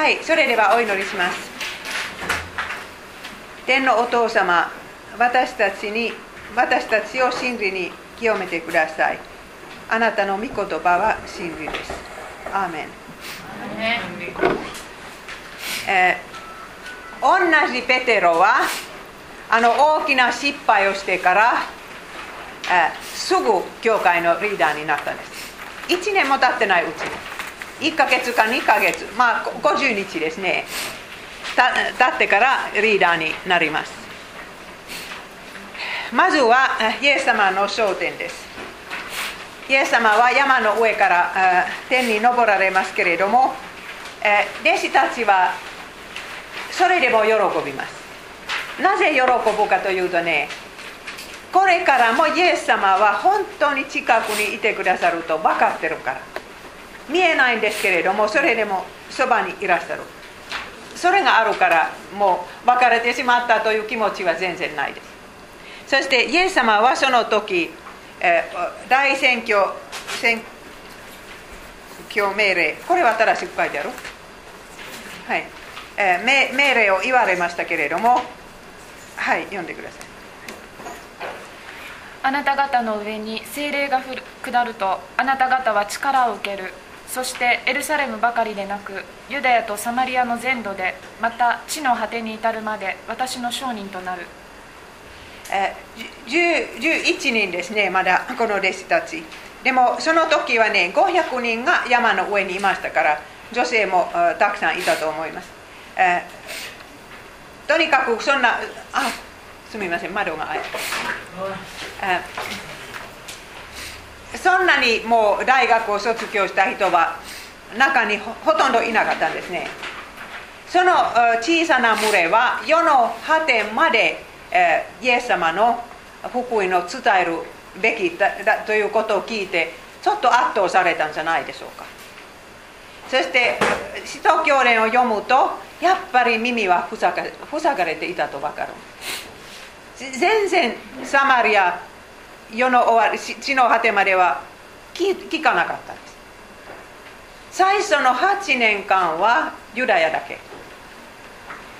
はいそれではお祈りします。天のお父様私たちに私たちを真理に清めてください。あなたの御言葉は真理です。アーメン。えー同じペテロはあの大きな失敗をしてから、えーすぐ教会のリーダーになったんです。1年も経ってないうちに1ヶ月か2ヶ月。まあ50日ですね。たってからリーダーになります。まずはイエス様の焦点です。イエス様は山の上から天に昇られますけれども弟子たちはそれでも喜びます。なぜ喜ぶかというとねこれからもイエス様は本当に近くにいてくださると分かってるから。見えないんですけれどもそれでもそばにいらっしゃる。それがあるからもう別れてしまったという気持ちは全然ないです。そしてイエス様はその時、えー大選挙選挙命令これは新しく書いてある？はい、えー命命令を言われましたけれどもはい読んでください。あなた方の上に精霊が降る下るとあなた方は力を受ける。そしてエルサレムばかりでなくユダヤとサマリアの全土でまた地の果てに至るまで私の証人となる。11人ですねまだこの弟子たち。でもその時はね500人が山の上にいましたから女性もたくさんいたと思います、とにかくそんなあすみません窓が開いてあそんなにもう大学を卒業した人は中にほとんどいなかったんですね。その小さな群れは世の果てまで、えイエス様の福音を伝えるべきだということを聞いてちょっと圧倒されたんじゃないでしょうか。そして使徒教練を読むとやっぱり耳は塞が塞がれていたと分かる。全然サマリア世の終わり地の果てまでは聞かなかったんです。最初の8年間はユダヤだけ。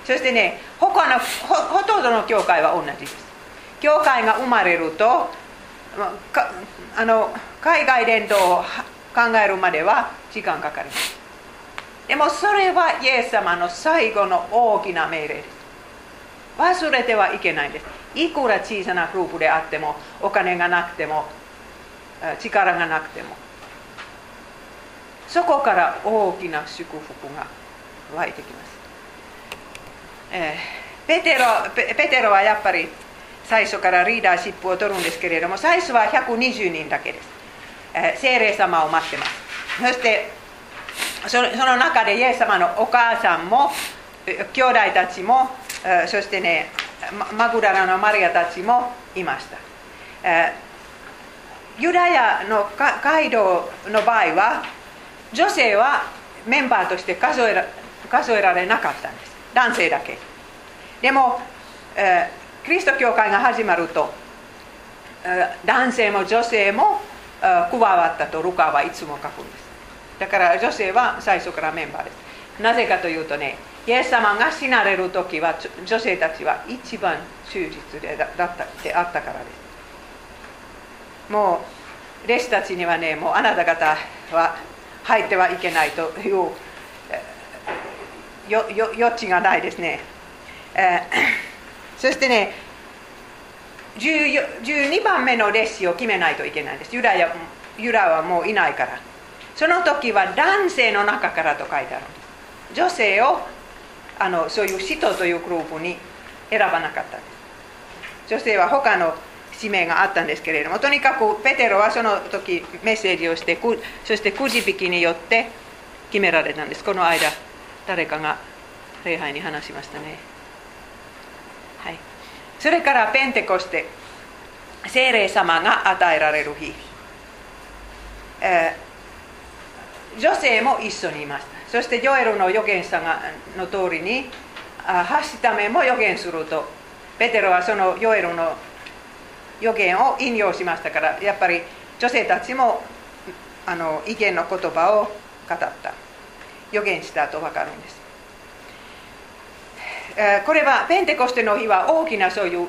そしてね他のほとんどの教会は同じです。教会が生まれるとあの海外伝統を考えるまでは時間かかります。でもそれはイエス様の最後の大きな命令です。忘れてはいけないんです。いくら小さなグループであってもお金がなくても力がなくてもそこから大きな祝福が湧いてきます、えペテロペテロはやっぱり最初からリーダーシップを取るんですけれども最初は120人だけです、え聖霊様を待ってます。そしてその中でイエス様のお母さんも兄弟たちもえそしてねマグダラのマリアたちもいました、えユダヤのか街道の場合は女性はメンバーとして数えら数えられなかったんです。男性だけ。でも、えーキリスト教会が始まると、えー男性も女性も、えー加わったとルカはいつも書くんです。だから女性は最初からメンバーです。なぜかというとねイエス様が死なれる時は女性たちは一番忠実でだったであったからです。もう弟子たちにはねもうあなた方は入ってはいけないという余地がないですね、えー そしてね14 12番目の弟子を決めないといけないんです。ユダヤユダはもういないから。その時は男性の中からと書いてあるんです。女性をあのそういう使徒というグループに選ばなかった女性は他の使命があったんですけれどもとにかくペテロはその時メッセージをしてそしてくじ引きによって決められたんです。この間誰かが礼拝に話しましたね。はい。それからペンテコステ聖霊様が与えられる日、えー女性も一緒にいました。そしてジョエルの預言者の通りにあハシタメも預言すると。ペテロはそのジョエルの予言を引用しましたからやっぱり女性たちもあの意見の言葉を語った。予言したと分かるんです。これはペンテコステの日は大きなそういう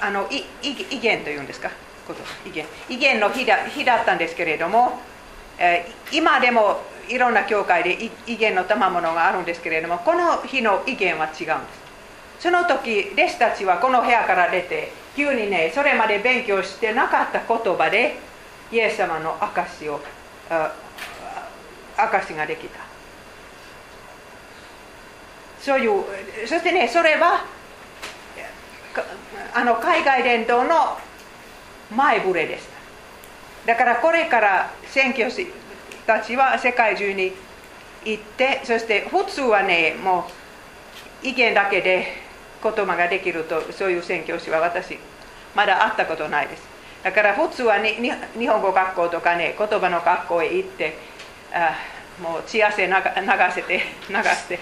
あのいい意見というんですか？こと意見。意見の日だ日だったんですけれども、今でもいろんな教会でい意見の賜物があるんですけれどもこの日の意見は違うんです。その時弟子たちはこの部屋から出て急にねそれまで勉強してなかった言葉でイエス様の証をあ証ができた。そういうそしてねそれはあの海外伝統の前触れでした。だからこれから宣教師たちは世界中に行ってそして普通はねもう意見だけで言葉ができるとそういう宣教師は私まだ会ったことないです。だから普通はに日本語学校とかね言葉の学校へ行ってあもう血汗流流せて流して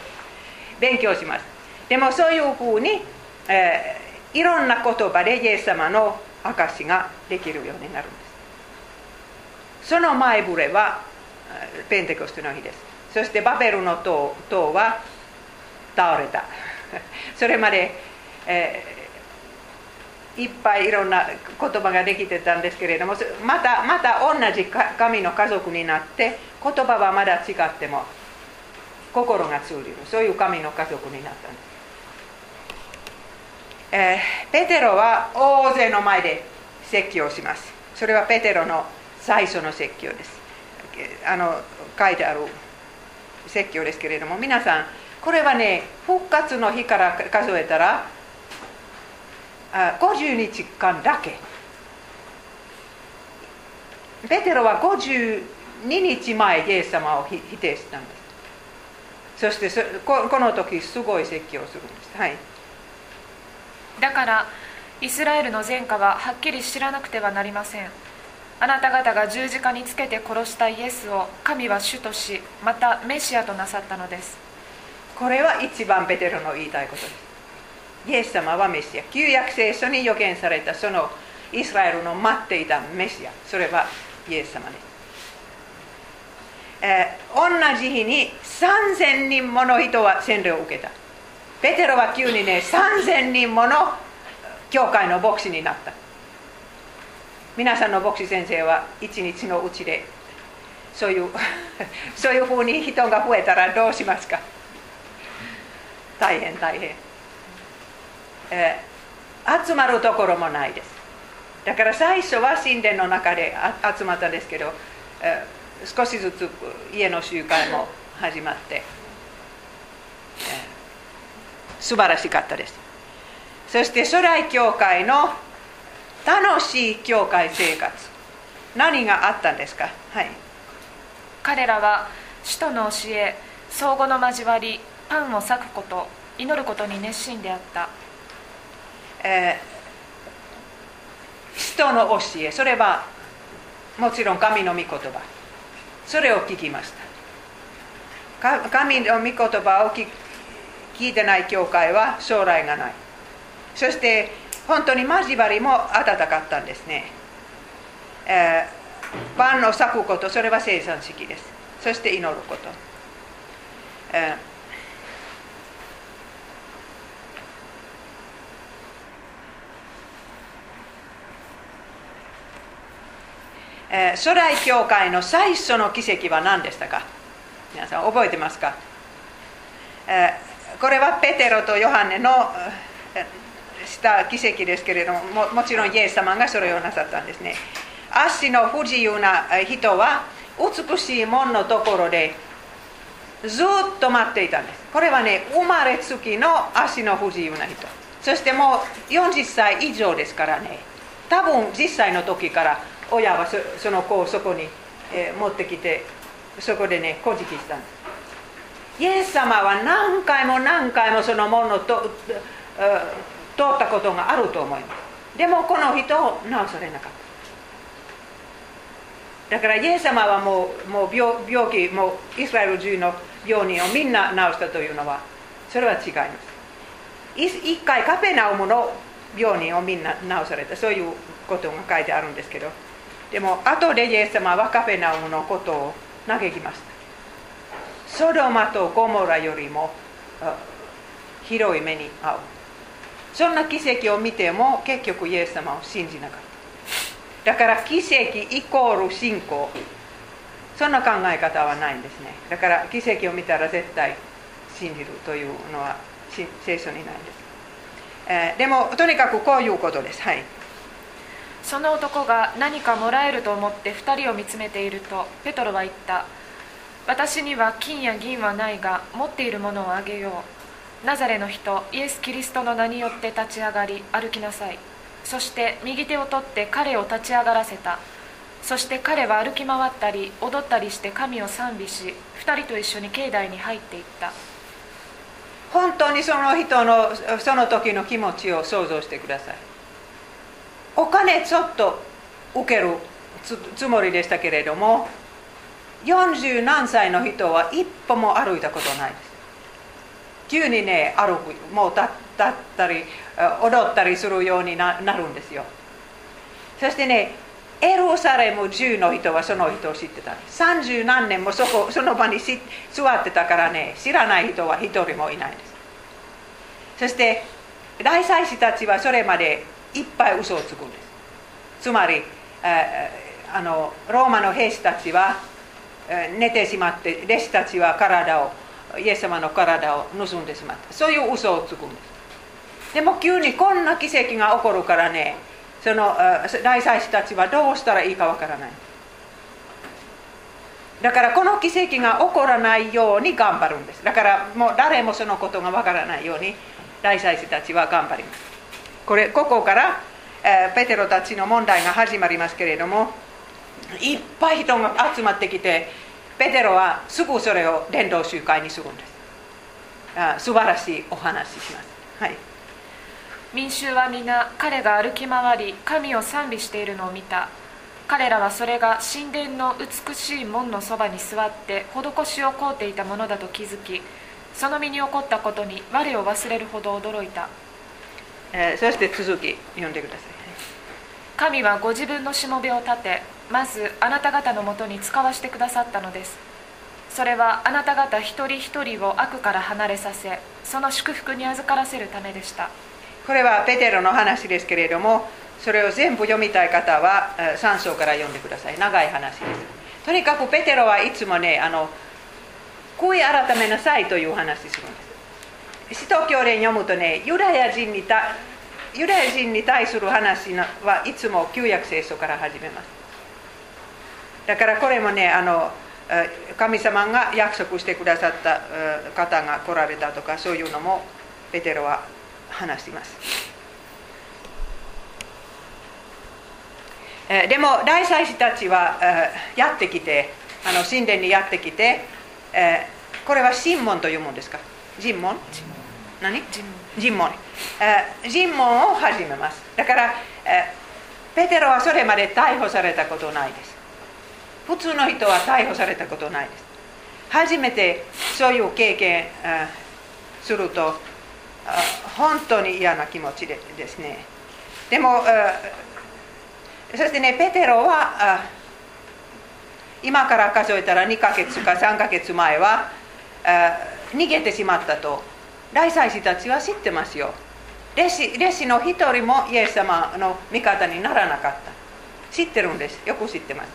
勉強します。でもそういうふうに、えーいろんな言葉でイエス様の証ができるようになるんです。その前触れはペンテコステの日です。そしてバベルの塔塔は倒れた。それまで、えーいっぱいいろんな言葉ができてたんですけれどもまたまた同じ神の家族になって言葉はまだ違っても心が通じる。そういう神の家族になったんです、えーペテロは大勢の前で説教します。それはペテロの最初の説教です。あの書いてある説教ですけれども皆さんこれはね復活の日から数えたらあ50日間だけ。ペテロは52日前イエス様を否定したんです。そしてここの時すごい説教をするんです。はい。だからイスラエルの前科ははっきり知らなくてはなりません。あなた方が十字架につけて殺したイエスを神は主としまたメシアとなさったのです。これは一番ペテロの言いたいこと。ですイエス様はメシア。旧約聖書に予言されたそのイスラエルの待っていたメシア。それはイエス様です、えー同じ日に3000人もの人は洗礼を受けた。ペテロは急にね3000人もの教会の牧師になった。皆さんの牧師先生は一日のうちでそういう そういうふうに人が増えたらどうしますか？大変大変、えー集まるところもないです。だから最初は神殿の中で集まったんですけど、えー少しずつ家の集会も始まって、えー素晴らしかったです。そして初代教会の楽しい教会生活。何があったんですか？はい。彼らは使徒の教え相互の交わりパンを裂くこと祈ることに熱心であった。えー使徒の教えそれはもちろん神の御言葉。それを聞きました。か神の御言葉を聞聞いてない教会は将来がない。そして本当に交わりも温かったんですね、えーパンを裂くことそれは生産式です。そして祈ること、えーえー初代教会の最初の奇跡は何でしたか？皆さん覚えてますか、えこれはペテロとヨハネのした奇跡ですけれどももちろんイエス様がそれをなさったんですね。足の不自由な人は美しい門のところでずっと待っていたんです。これはね生まれつきの足の不自由な人。そしてもう40歳以上ですからね。多分10歳の時から親はその子をそこに、え持ってきてそこでね、こじきしたんです。イエス様は何回も何回もその門をと通ったことがあると思います。でもこの人を治されなかった。だからイエス様はもうもう病病気、もうイスラエル中の病人をみんな治したというのは、それは違います。一回カペナウムの病人をみんな治されたそういうことが書いてあるんですけどでも後でイエス様はカペナウムのことを嘆きましたソドマとゴモラよりも広い目に遭うそんな奇跡を見ても結局イエス様を信じなかった。だから奇跡イコール信仰。そんな考え方はないんですね。だから奇跡を見たら絶対信じるというのは聖書にないんです、えー、でもとにかくこういうことです。はい。その男が何かもらえると思って2人を見つめているとペトロは言った。私には金や銀はないが持っているものをあげよう。ナザレの人イエス・キリストの名によって立ち上がり歩きなさい。そして右手を取って彼を立ち上がらせた。そして彼は歩き回ったり踊ったりして神を賛美し2人と一緒に境内に入っていった。本当にその人のその時の気持ちを想像してください。お金ちょっと受けるつもりでしたけれども40何歳の人は一歩も歩いたことないです。急にね歩くもう立ったり踊ったりするようになるんですよ。そしてねエルサレム中の人はその人を知ってた。30何年もそこその場に座ってたからね知らない人は一人もいないです。そして大祭司たちはそれまでいっぱい嘘をつくんです。つまりあのローマの兵士たちは寝てしまって弟子たちは体をイエス様の体を盗んでしまった。そういう嘘をつくんです。でも急にこんな奇跡が起こるからねその大祭司たちはどうしたらいいかわからない。だからこの奇跡が起こらないように頑張るんです。だからもう誰もそのことがわからないように大祭司たちは頑張ります。これここから、え、ペテロたちの問題が始まりますけれどもいっぱい人が集まってきてペテロはすぐそれを伝道集会にするんです。あ素晴らしいお話しします、はい。民衆は皆彼が歩き回り神を賛美しているのを見た。彼らはそれが神殿の美しい門のそばに座って施しを請うていたものだと気づきその身に起こったことに我を忘れるほど驚いた、えー、そして続き読んでください神はご自分のしもべを立てまずあなた方のもとに使わしてくださったのです。それはあなた方一人一人を悪から離れさせその祝福に預からせるためでした。これはペテロの話ですけれどもそれを全部読みたい方は3章から読んでください。長い話です。とにかくペテロはいつもねあの悔い改めなさいという話するんです。使徒教連読むとねユダヤ人にたユダヤ人に対する話はいつも旧約聖書から始めます。だからこれもねあの神様が約束してくださった方が来られたとかそういうのもペテロは話しています。でも大祭司たちはやってきてあの神殿にやってきてこれは神門というもんですか？尋問何尋問尋問を始めますだからペテロはそれまで逮捕されたことないです普通の人は逮捕されたことないです初めてそういう経験すると本当に嫌な気持ちでですねでもそしてねペテロは今から数えたら2ヶ月か3ヶ月前は逃げてしまったと大祭司たちは知ってますよ。弟子弟子の一人もイエス様の味方にならなかった。知ってるんです。よく知ってます。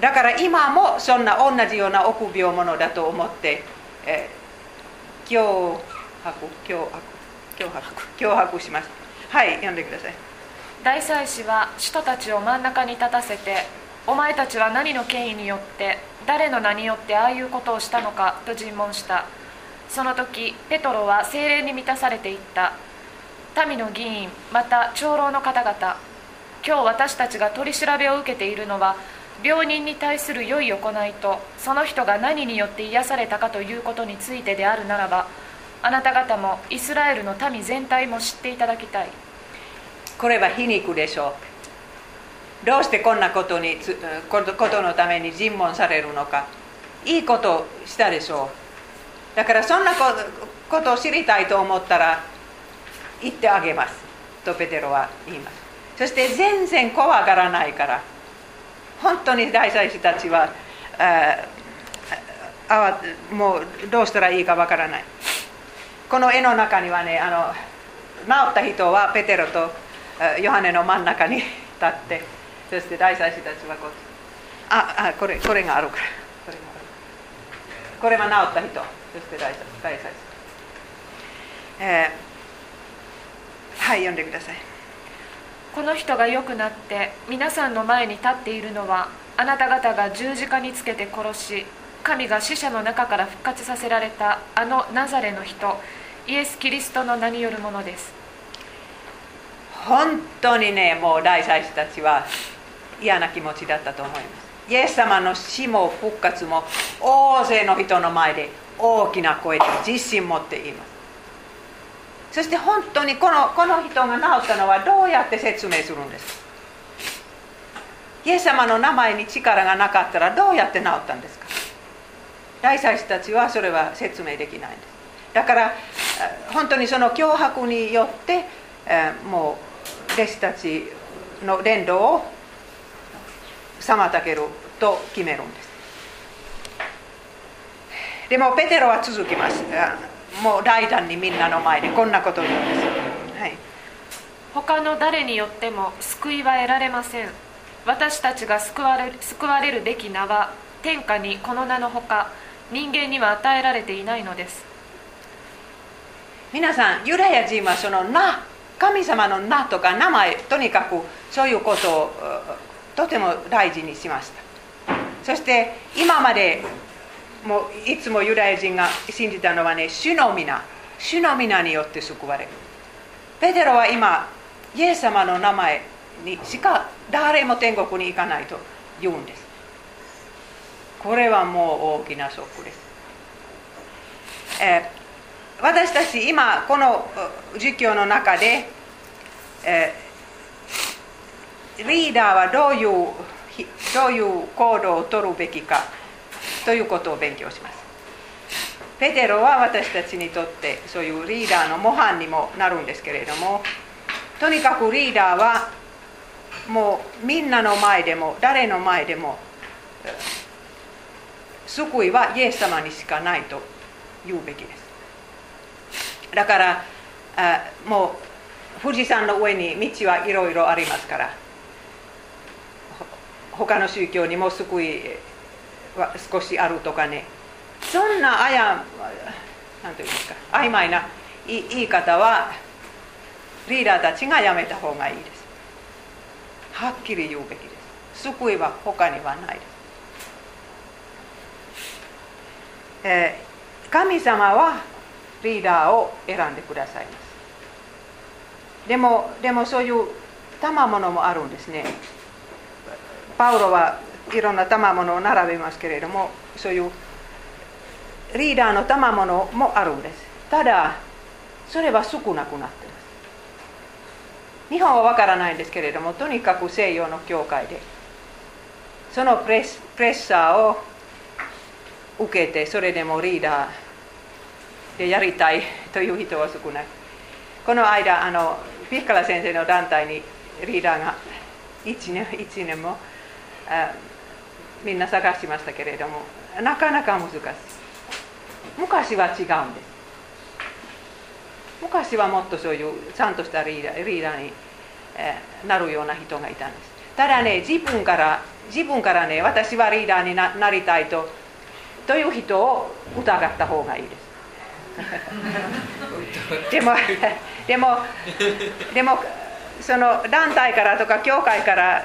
だから今もそんな同じような臆病者だと思って、えー、今日迫脅迫脅迫脅迫します。はい読んでください。大祭司は使徒たちを真ん中に立たせてお前たちは何の権威によって誰の名によってああいうことをしたのかと尋問した。その時ペトロは精霊に満たされていった。民の議員また長老の方々。今日私たちが取り調べを受けているのは病人に対する良い行いとその人が何によって癒されたかということについてであるならばあなた方もイスラエルの民全体も知っていただきたい。これは皮肉でしょう。どうしてこんなことにことのために尋問されるのか。いいことしたでしょう。だからそんなことを知りたいと思ったら言ってあげます。とペテロは言います。そして全然怖がらないから本当に大祭司たちはあもうどうしたらいいかわからない。この絵の中にはねあの治った人はペテロとヨハネの真ん中に立ってそして大祭司たちはこうああこれこれがあるから。これこれは治った人。そして大大祭司、えー、はい読んでください。この人が良くなって皆さんの前に立っているのはあなた方が十字架につけて殺し神が死者の中から復活させられたあのナザレの人イエス・キリストの名によるものです。本当にねもう大祭司たちは嫌な気持ちだったと思います。イエス様の死も復活も大勢の人の前で大きな声で自信持っています。そして本当にこのこの人が治ったのはどうやって説明するんですイエス様の名前に力がなかったらどうやって治ったんですか？大祭司たちはそれは説明できないんです。だから本当にその脅迫によってもう弟子たちの伝道を妨げると決めるんです。でもペテロは続きます。もう大胆にみんなの前でこんなことを言うんです、はい、他の誰によっても救いは得られません。私たちが救われ救われるべき名は天下にこの名のほか人間には与えられていないのです。皆さんユダヤ人はその名神様の名とか名前とにかくそういうことをとても大事にしました。そして今までもういつもユダヤ人が信じたのはね主の皆。主の皆によって救われる。ペテロは今イエス様の名前にしか誰も天国に行かないと言うんです。これはもう大きなショックです、えー、私たち今この授業の中で、えー、リーダーはどういうどういう行動を取るべきか。ということを勉強します。ペテロは私たちにとってそういうリーダーの模範にもなるんですけれどもとにかくリーダーはもうみんなの前でも誰の前でも救いはイエス様にしかないと言うべきです。だからあもう富士山の上に道はいろいろありますから他の宗教にも救いは少しあるとかねそんなあやなんていうんですか曖昧な言い方はリーダーたちがやめた方がいいですはっきり言うべきです救いは他にはないです、えー、神様はリーダーを選んでくださいますでもでもそういう賜物もあるんですねパウロはいろんな賜物を並べますけれどもそういうリーダーの賜物もあるんです。ただそれは少なくなってます。日本はわからないんですけれどもとにかく西洋の教会でそのプレスプレッシャーを受けてそれでもリーダーでやりたいという人は少ない。この間あのピッカラ先生の団体にリーダーが1年 ,1 年もみんな探しましたけれどもなかなか難しい。昔は違うんです。昔はもっとそういうちゃんとしたリーダーリーダーに、えー、なるような人がいたんです。ただね自分から自分からね私はリーダーにななりたいとという人を疑った方がいいです。でもでもでもその団体からとか教会から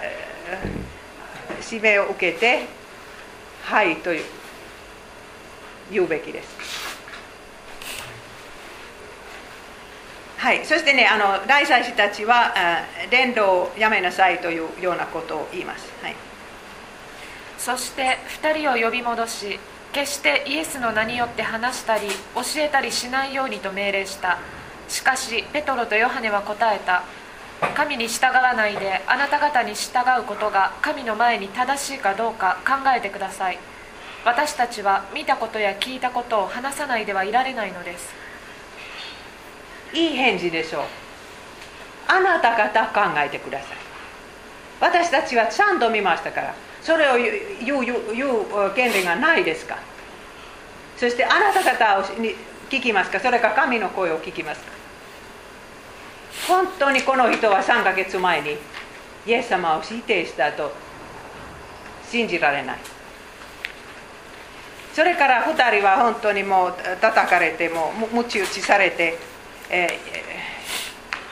指名を受けてはいという言うべきです。はい、そしてねあの大祭司たちは伝道をやめなさいというようなことを言います。はい、そして2人を呼び戻し決してイエスの名によって話したり教えたりしないようにと命令したしかしペトロとヨハネは答えた神に従わないであなた方に従うことが神の前に正しいかどうか考えてください。私たちは見たことや聞いたことを話さないではいられないのです。いい返事でしょう。あなた方考えてください。私たちはちゃんと見ましたからそれを言う言う言う権利がないですか。そしてあなた方に聞きますか。それか神の声を聞きますか。本当にこの人は3ヶ月前にイエス様を否定したと信じられない。それから2人は本当にもう叩かれてもう鞭打ちされて、え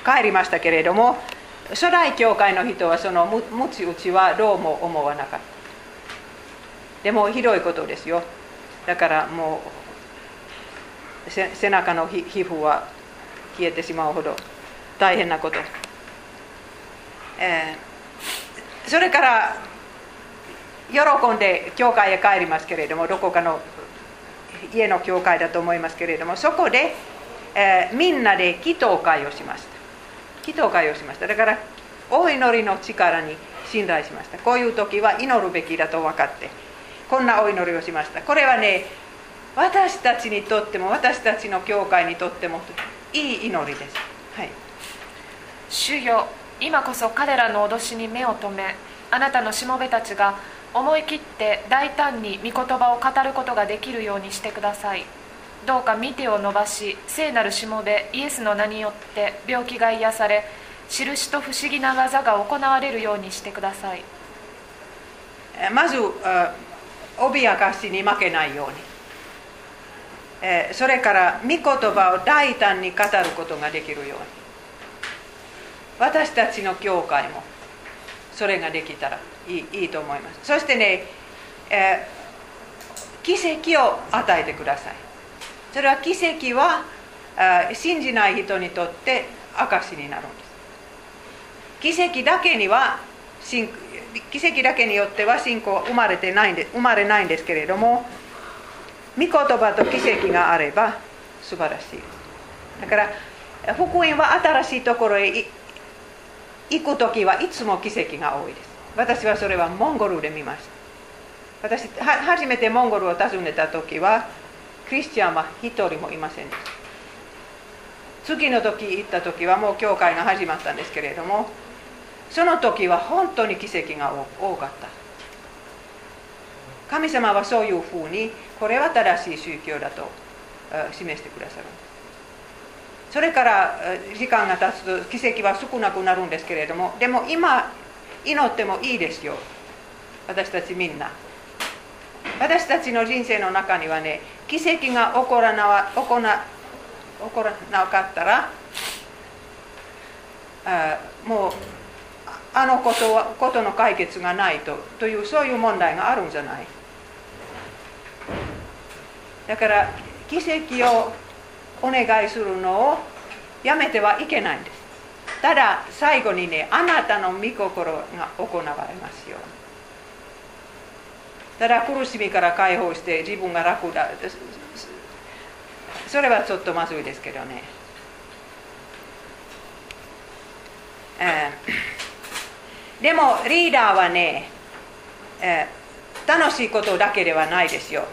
ー、帰りましたけれども初代教会の人はその鞭打ちはどうも思わなかった。でもひどいことですよ。だからもう背中の皮膚は消えてしまうほど大変なこと、えー、それから喜んで教会へ帰りますけれどもどこかの家の教会だと思いますけれどもそこで、えー、みんなで祈祷会をしました。祈祷会をしました。だからお祈りの力に信頼しました。こういう時は祈るべきだと分かってこんなお祈りをしました。これはね私たちにとっても私たちの教会にとってもいい祈りです、はい、主よ今こそ彼らの脅しに目を留めあなたのしもべたちが思い切って大胆に御言葉を語ることができるようにしてください。どうか見てを伸ばし聖なるしもべイエスの名によって病気が癒され印と不思議な技が行われるようにしてください。まず脅かしに負けないように。それから御言葉を大胆に語ることができるように。私たちの教会もそれができたらいいいいと思います。そしてね、えー、奇跡を与えてください。それは奇跡は信じない人にとって証になるんです。奇跡だけには奇跡だけによっては信仰は生まれてないんで生まれないんですけれども御言葉と奇跡があれば素晴らしいだから福音は新しいところへ行く時はいつも奇跡が多いです。私はそれはモンゴルで見ました。私初めてモンゴルを訪ねた時はクリスチャンは一人もいませんでした。次の時行った時はもう教会が始まったんですけれどもその時は本当に奇跡が多かった。神様はそういうふうにこれは正しい宗教だと示してくださる。それから時間が経つと奇跡は少なくなるんですけれどもでも今祈ってもいいですよ。私たちみんな。私たちの人生の中にはね奇跡が起こらな起こな起こらなかったらあもうあのことはことの解決がないとというそういう問題があるんじゃない。だから奇跡をお願いするのをやめてはいけないんです。ただ最後にねあなたの御心が行われますよただ苦しみから解放して自分が楽だ。それはちょっとまずいですけどね、えー、でもリーダーはね、えー、楽しいことだけではないですよ。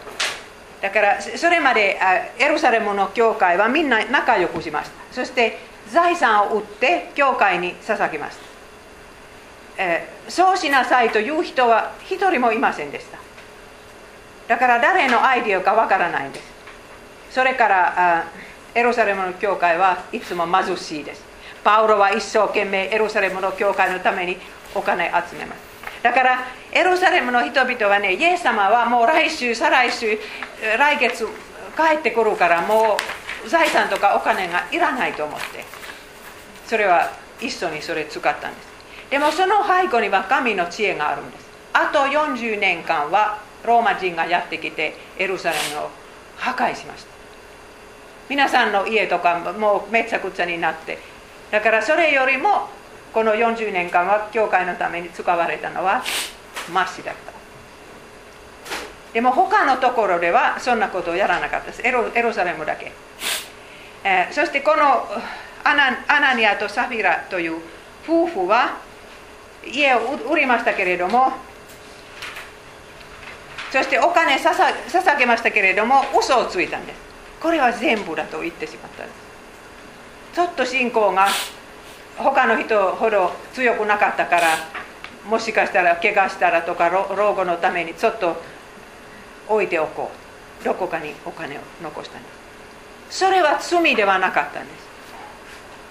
だからそれまでエルサレムの教会はみんな仲良くしました。そして財産を売って教会に捧げました、え、そうしなさいという人は一人もいませんでした。だから誰のアイディアかわからないんです。それからエルサレムの教会はいつも貧しいです。パウロは一生懸命エルサレムの教会のためにお金集めます。だからエルサレムの人々はねイエス様はもう来週再来週来月帰ってくるからもう財産とかお金がいらないと思ってそれは一緒にそれ使ったんですでもその背後には神の知恵があるんですあと40年間はローマ人がやってきてエルサレムを破壊しました皆さんの家とかもうめちゃくちゃになってだからそれよりもこの40年間は教会のために使われたのはマシだった。でも他のところではそんなことをやらなかったです。エロエロサレムだけ、えー、そしてこのアナアナニアとサフィラという夫婦は家を売りましたけれどもそしてお金捧げましたけれども嘘をついたんです。これは全部だと言ってしまったんです。ちょっと信仰が他の人ほど強くなかったからもしかしたら怪我したらとか老後のためにちょっと置いておこう。どこかにお金を残したんですそれは罪ではなかったんです。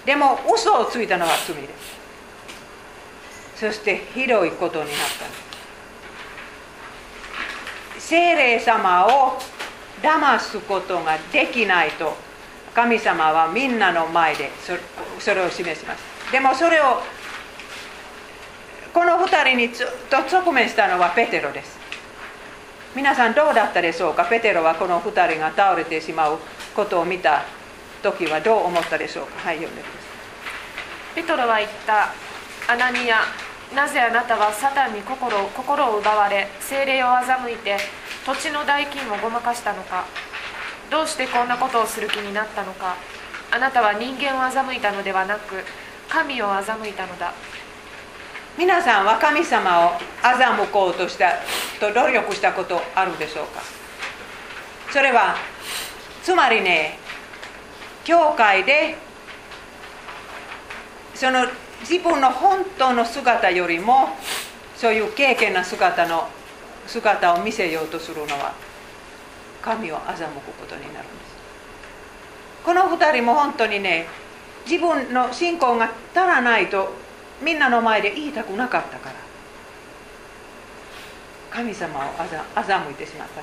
でも嘘をついたのは罪で。すそしてひどいことになったんです。精霊様を騙すことができないと神様はみんなの前でそれを示します。でもそれをこの2人にと直面したのはペテロです。皆さんどうだったでしょうか？ペテロはこの2人が倒れてしまうことを見た時はどう思ったでしょうか？はい読んでください。ペトロは言った。アナニアなぜあなたはサタンに心を心を奪われ精霊を欺いて土地の代金をごまかしたのか？どうしてこんなことをする気になったのか？あなたは人間を欺いたのではなく神を欺いたのだ。皆さんは神様を欺こうとしたと努力したことあるでしょうか？それはつまりね教会でその自分の本当の姿よりもそういう経験な姿の姿を見せようとするのは神を欺くことになるんです。この2人も本当にね自分の信仰が足らないとみんなの前で言いたくなかったから。神様を欺いてしまった。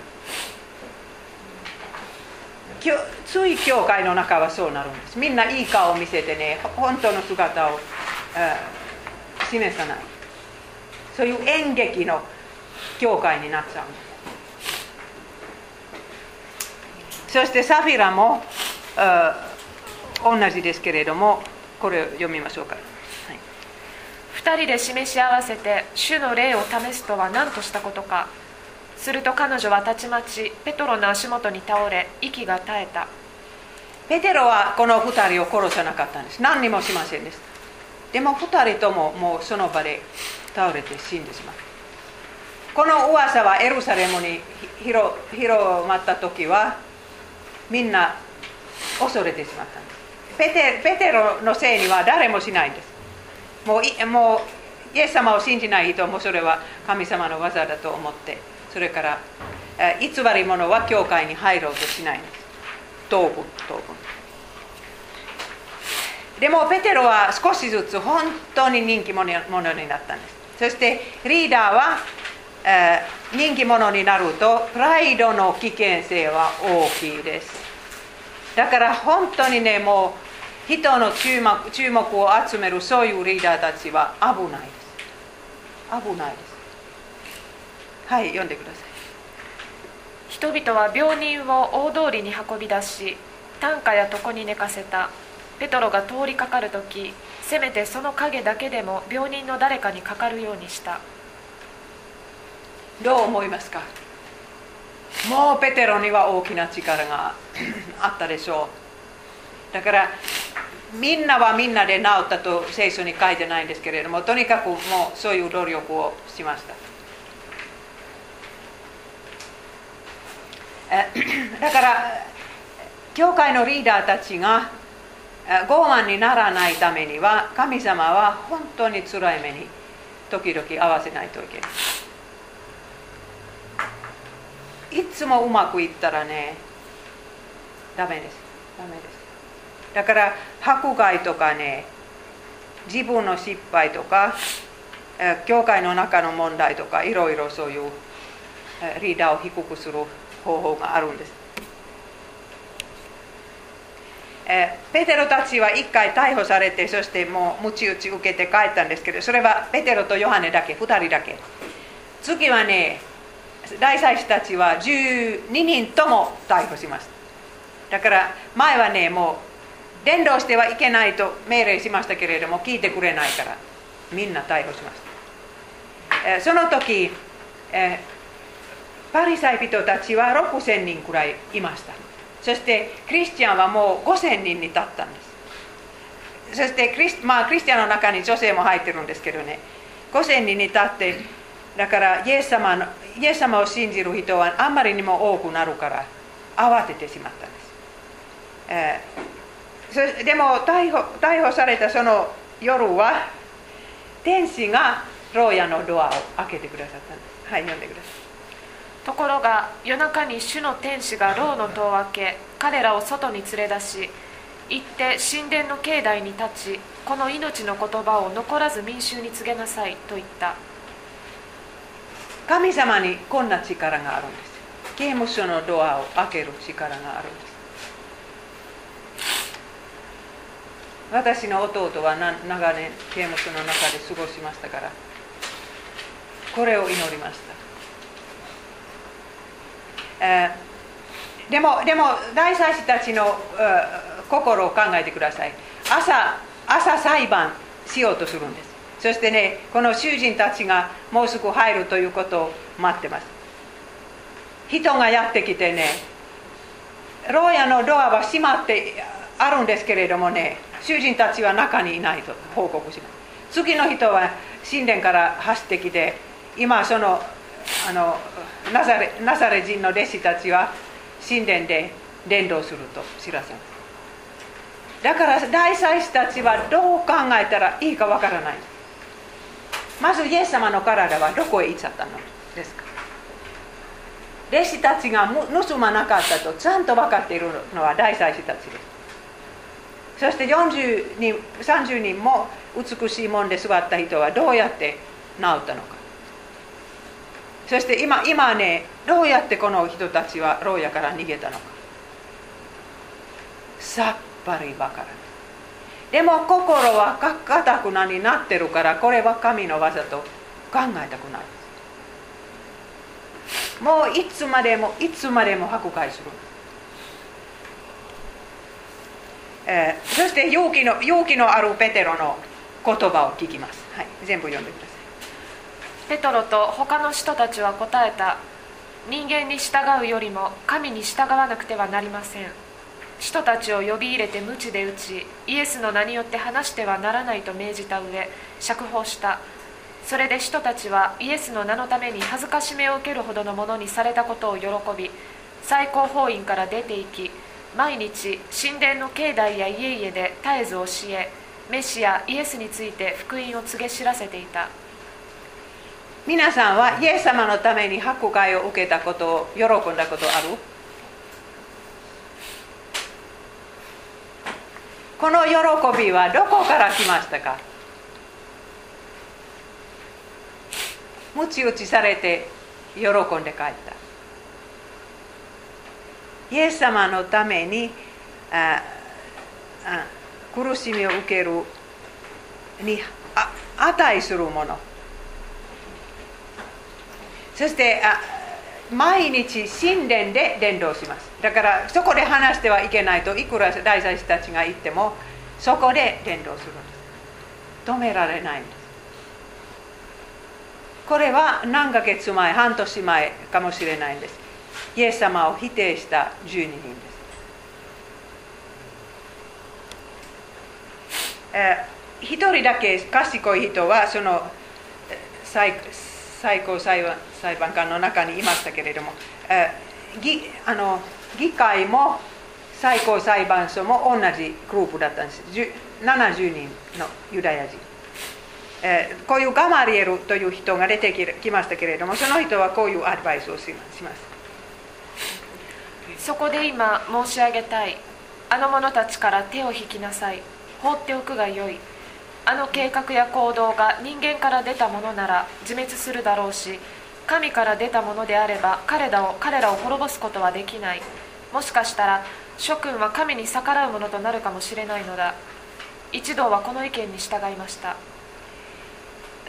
つい教会の中はそうなるんです。みんないい顔を見せてね本当の姿を示さない。そういう演劇の教会になっちゃうんです。そしてサフィラも同じですけれどもこれを読みましょうか、2人で示し合わせて主の霊を試すとは何としたことか。すると彼女はたちまちペトロの足元に倒れ息が絶えた。ペテロはこの2人を殺さなかったんです。何にもしませんでした。でも2人とももうその場で倒れて死んでしまった。この噂はエルサレムに広まった時はみんな恐れてしまったんです。ペテペテロのせいには誰もしないんです。もうもうイエス様を信じない人もそれは神様の技だと思ってそれから偽り者は教会に入ろうとしない。んです当分当分でもペテロは少しずつ本当に人気者になったんです。そしてリーダーは、え、人気者になるとプライドの危険性は大きいです。だから本当にねもう人の注目注目を集めるそういうリーダーたちは危ないです。危ないです。はい読んでください。人々は病人を大通りに運び出し担架や床に寝かせた。ペトロが通りかかる時せめてその影だけでも病人の誰かにかかるようにした。どう思いますか？もうペテロには大きな力があったでしょうだからみんなはみんなで治ったと聖書に書いてないんですけれどもとにかくもうそういう努力をしました。だから教会のリーダーたちが傲慢にならないためには神様は本当につらい目に時々合わせないといけない。いつもうまくいったらねダメです。ダメです。だから迫害とかね自分の失敗とか教会の中の問題とかいろいろそういうリーダーを低くする方法があるんです。ペテロたちは一回逮捕されてそしてもう鞭打ち受けて帰ったんですけどそれはペテロとヨハネだけ2人だけ。次はね大祭司たちは12人とも逮捕しましただから前はねもう伝道してはいけないと命令しましたけれども聞いてくれないからみんな逮捕しました、えその時、えパリサイ人たちは6000人くらいいましたそしてクリスチャンはもう5000人に立ったんですそしてクリス,、まあ、クリスチャンの中に女性も入ってるんですけどね5000人に立ってだからイエス様のイエス様を信じる人はあんまりにも多くなるから慌ててしまったんです、えーでも逮捕逮捕されたその夜は天使が牢屋のドアを開けてくださったんです。はい読んでください。ところが夜中に主の天使が牢の戸を開け彼らを外に連れ出し行って神殿の境内に立ちこの命の言葉を残らず民衆に告げなさいと言った。神様にこんな力があるんです。刑務所のドアを開ける力があるんです私の弟は長年刑務所の中で過ごしましたからこれを祈りました、え、でもでも大祭司たちの、心を考えてください。朝朝裁判しようとするんです。そしてねこの囚人たちがもうすぐ入るということを待ってます。人がやってきてね牢屋のドアは閉まってあるんですけれどもね囚人たちは中にいないと報告します。次の人は神殿から走ってきて今そのあのナザレナザレ人の弟子たちは神殿で伝道すると知らせます。だから大祭司たちはどう考えたらいいかわからない。まずイエス様の体はどこへ行っちゃったのですか。弟子たちが盗まなかったとちゃんと分かっているのは大祭司たちです。そして40人30人も美しいもんで座った人はどうやって治ったのか。そして今今ねどうやってこの人たちは牢屋から逃げたのか。さっぱりわからない。でも心はかたくなになってるからこれは神の技と考えたくない。もういつまでもいつまでも迫害する、え、そして勇気の勇気のあるペテロの言葉を聞きます、はい、全部読んでください。ペトロと他の人たちは答えた。人間に従うよりも神に従わなくてはなりません。人たちを呼び入れて鞭で打ちイエスの名によって話してはならないと命じた上釈放した。それで人たちはイエスの名のために恥ずかしめを受けるほどのものにされたことを喜び最高法院から出て行き毎日神殿の境内や家々で絶えず教えメシアイエスについて福音を告げ知らせていた。皆さんはイエス様のために迫害を受けたことを喜んだことある？この喜びはどこから来ましたか？むち打ちされて喜んで帰った。イエス様のためにああ苦しみを受けるにあ値するものそしてあ毎日神殿で伝道しますだからそこで話してはいけないといくら大祭司たちが言ってもそこで伝道するんです止められないんですこれは何ヶ月前半年前かもしれないんですイエス様を否定した12人です、えー、一人だけ賢い人はその最最高裁判裁判官の中にいましたけれども、えー、議あの議会も最高裁判所も同じグループだったんです。70人のユダヤ人、えー、こういうガマリエルという人が出てきましたけれどもその人はこういうアドバイスをします。そこで今申し上げたい。あの者たちから手を引きなさい。放っておくがよい。あの計画や行動が人間から出たものなら自滅するだろうし神から出たものであれば彼らを彼らを滅ぼすことはできない。もしかしたら諸君は神に逆らうものとなるかもしれないのだ。一同はこの意見に従いました。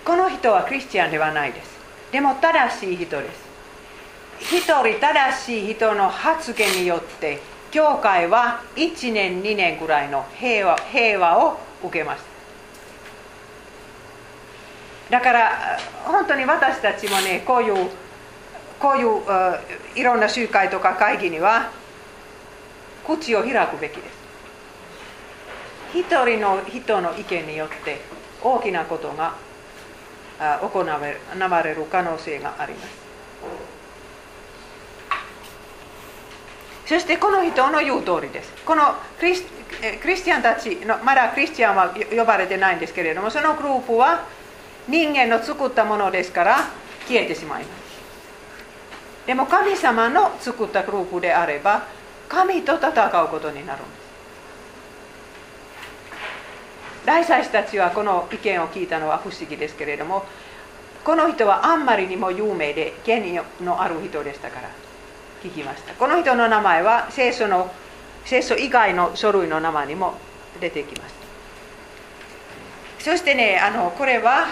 この人はクリスチャンではないです。でも正しい人です。一人正しい人の発言によって教会は1年2年ぐらいの平和平和を受けました。だから本当に私たちもねこういうこういういろんな集会とか会議には口を開くべきです。一人の人の意見によって大きなことが行われる可能性があります。そしてこの人の言う通りです。このクリスクリスチャンたちのまだクリスチャンは呼ばれてないんですけれどもそのグループは人間の作ったものですから消えてしまいます。でも神様の作ったグループであれば神と戦うことになるんです。大祭司たちはこの意見を聞いたのは不思議ですけれどもこの人はあんまりにも有名で権威のある人でしたから聞きました。この人の名前は聖書の聖書以外の書類の名前にも出てきます。そしてねあのこれは、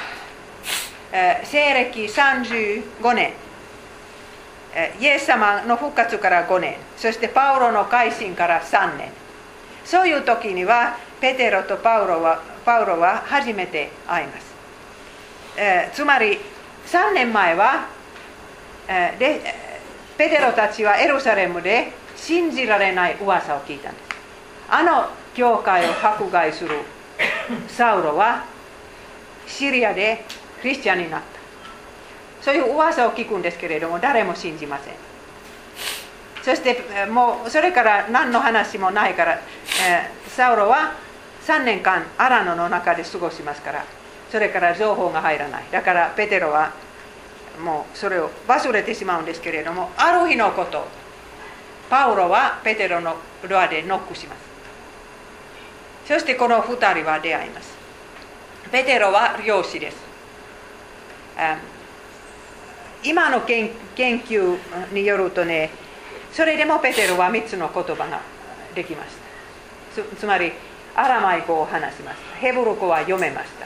えー、西暦35年。えイエス様の復活から5年。そしてパウロの改心から3年。そういう時にはペテロとパウロはパウロは初めて会います、えー、つまり3年前は、えー、でペテロたちはエルサレムで信じられない噂を聞いたんです。あの教会を迫害するサウロはシリアでクリスチャンになった。そういう噂を聞くんですけれども誰も信じません。そしてもうそれから何の話もないから、え、サウロは3年間アラノの中で過ごしますからそれから情報が入らない。だからペテロはもうそれを忘れてしまうんですけれどもある日のことパウロはペテロのドアでノックします。そしてこの2人は出会います。ペテロは漁師です。今の研究によるとねそれでもペテロは3つの言葉ができました。つまりアラマイ語を話しましたヘブル語は読めました。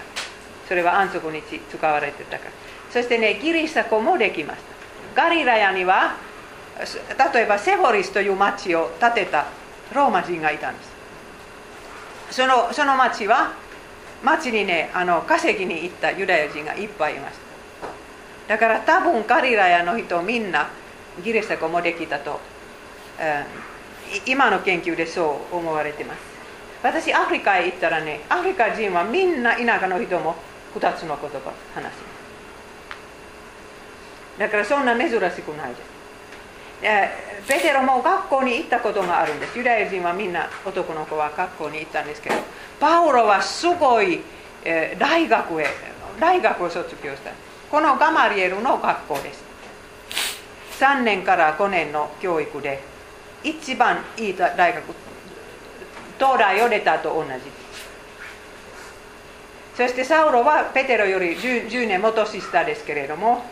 それは安息日使われてたから。そしてねギリシャ語もできましたガリラヤには例えばセフォリスという町を建てたローマ人がいたんです。そのその町は町にねあの稼ぎに行ったユダヤ人がいっぱいいました。だから多分ガリラヤの人みんなギリシャ語もできたと、えー、今の研究でそう思われてます。私アフリカへ行ったらねアフリカ人はみんな田舎の人も2つの言葉話します。だからそんな珍しくないです。ペテロも学校に行ったことがあるんです。ユダヤ人はみんな男の子は学校に行ったんですけどパウロはすごい、え、大学へ大学を卒業した。このガマリエルの学校です。3年から5年の教育で一番いい大学東大を出たと同じ。そしてサウロはペテロより 10, 10年も年下ですけれども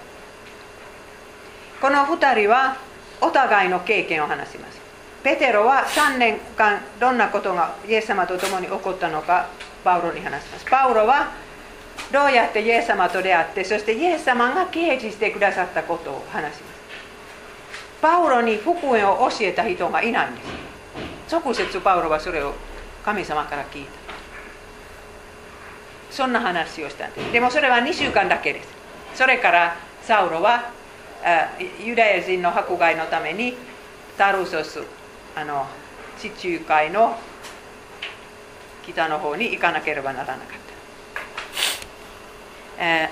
この2人はお互いの経験を話します。ペテロは3年間どんなことがイエス様と共に起こったのかパウロに話します。パウロはどうやってイエス様と出会ってそしてイエス様が啓示してくださったことを話します。パウロに福音を教えた人がいないんです。直接パウロはそれを神様から聞いた。そんな話をしたんです。でもそれは2週間だけです。それからサウロはユダヤ人の迫害のためにタルソスあの地中海の北の方に行かなければならなかった。え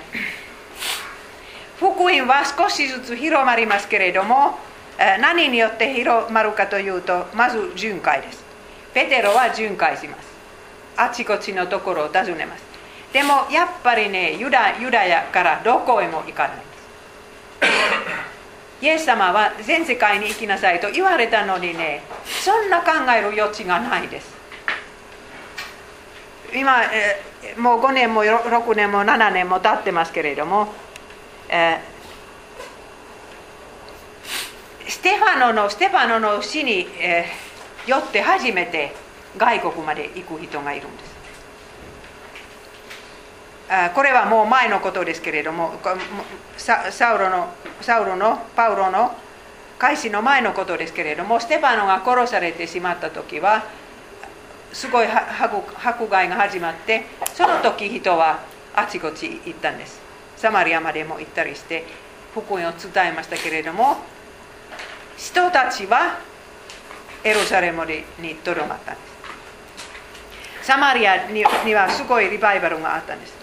ー、福音は少しずつ広まりますけれども、え、何によって広まるかというとまず巡回です。ペテロは巡回します。あちこちのところを訪ねます。でもやっぱりねユダヤからどこへも行かない。イエス様は全世界に行きなさいと言われたのにねそんな考える余地がないです。今、えもう5年も6年も7年も経ってますけれども、え、ステファノのステファノの死に、えー、よって初めて外国まで行く人がいるんです。これはもう前のことですけれどもサウロのサウロのパウロの開始の前のことですけれどもステファノが殺されてしまった時はすごい迫害が始まってその時人はあちこち行ったんです。サマリアまでも行ったりして福音を伝えましたけれども人たちはエルサレムにとどまったんです。サマリアにはすごいリバイバルがあったんです。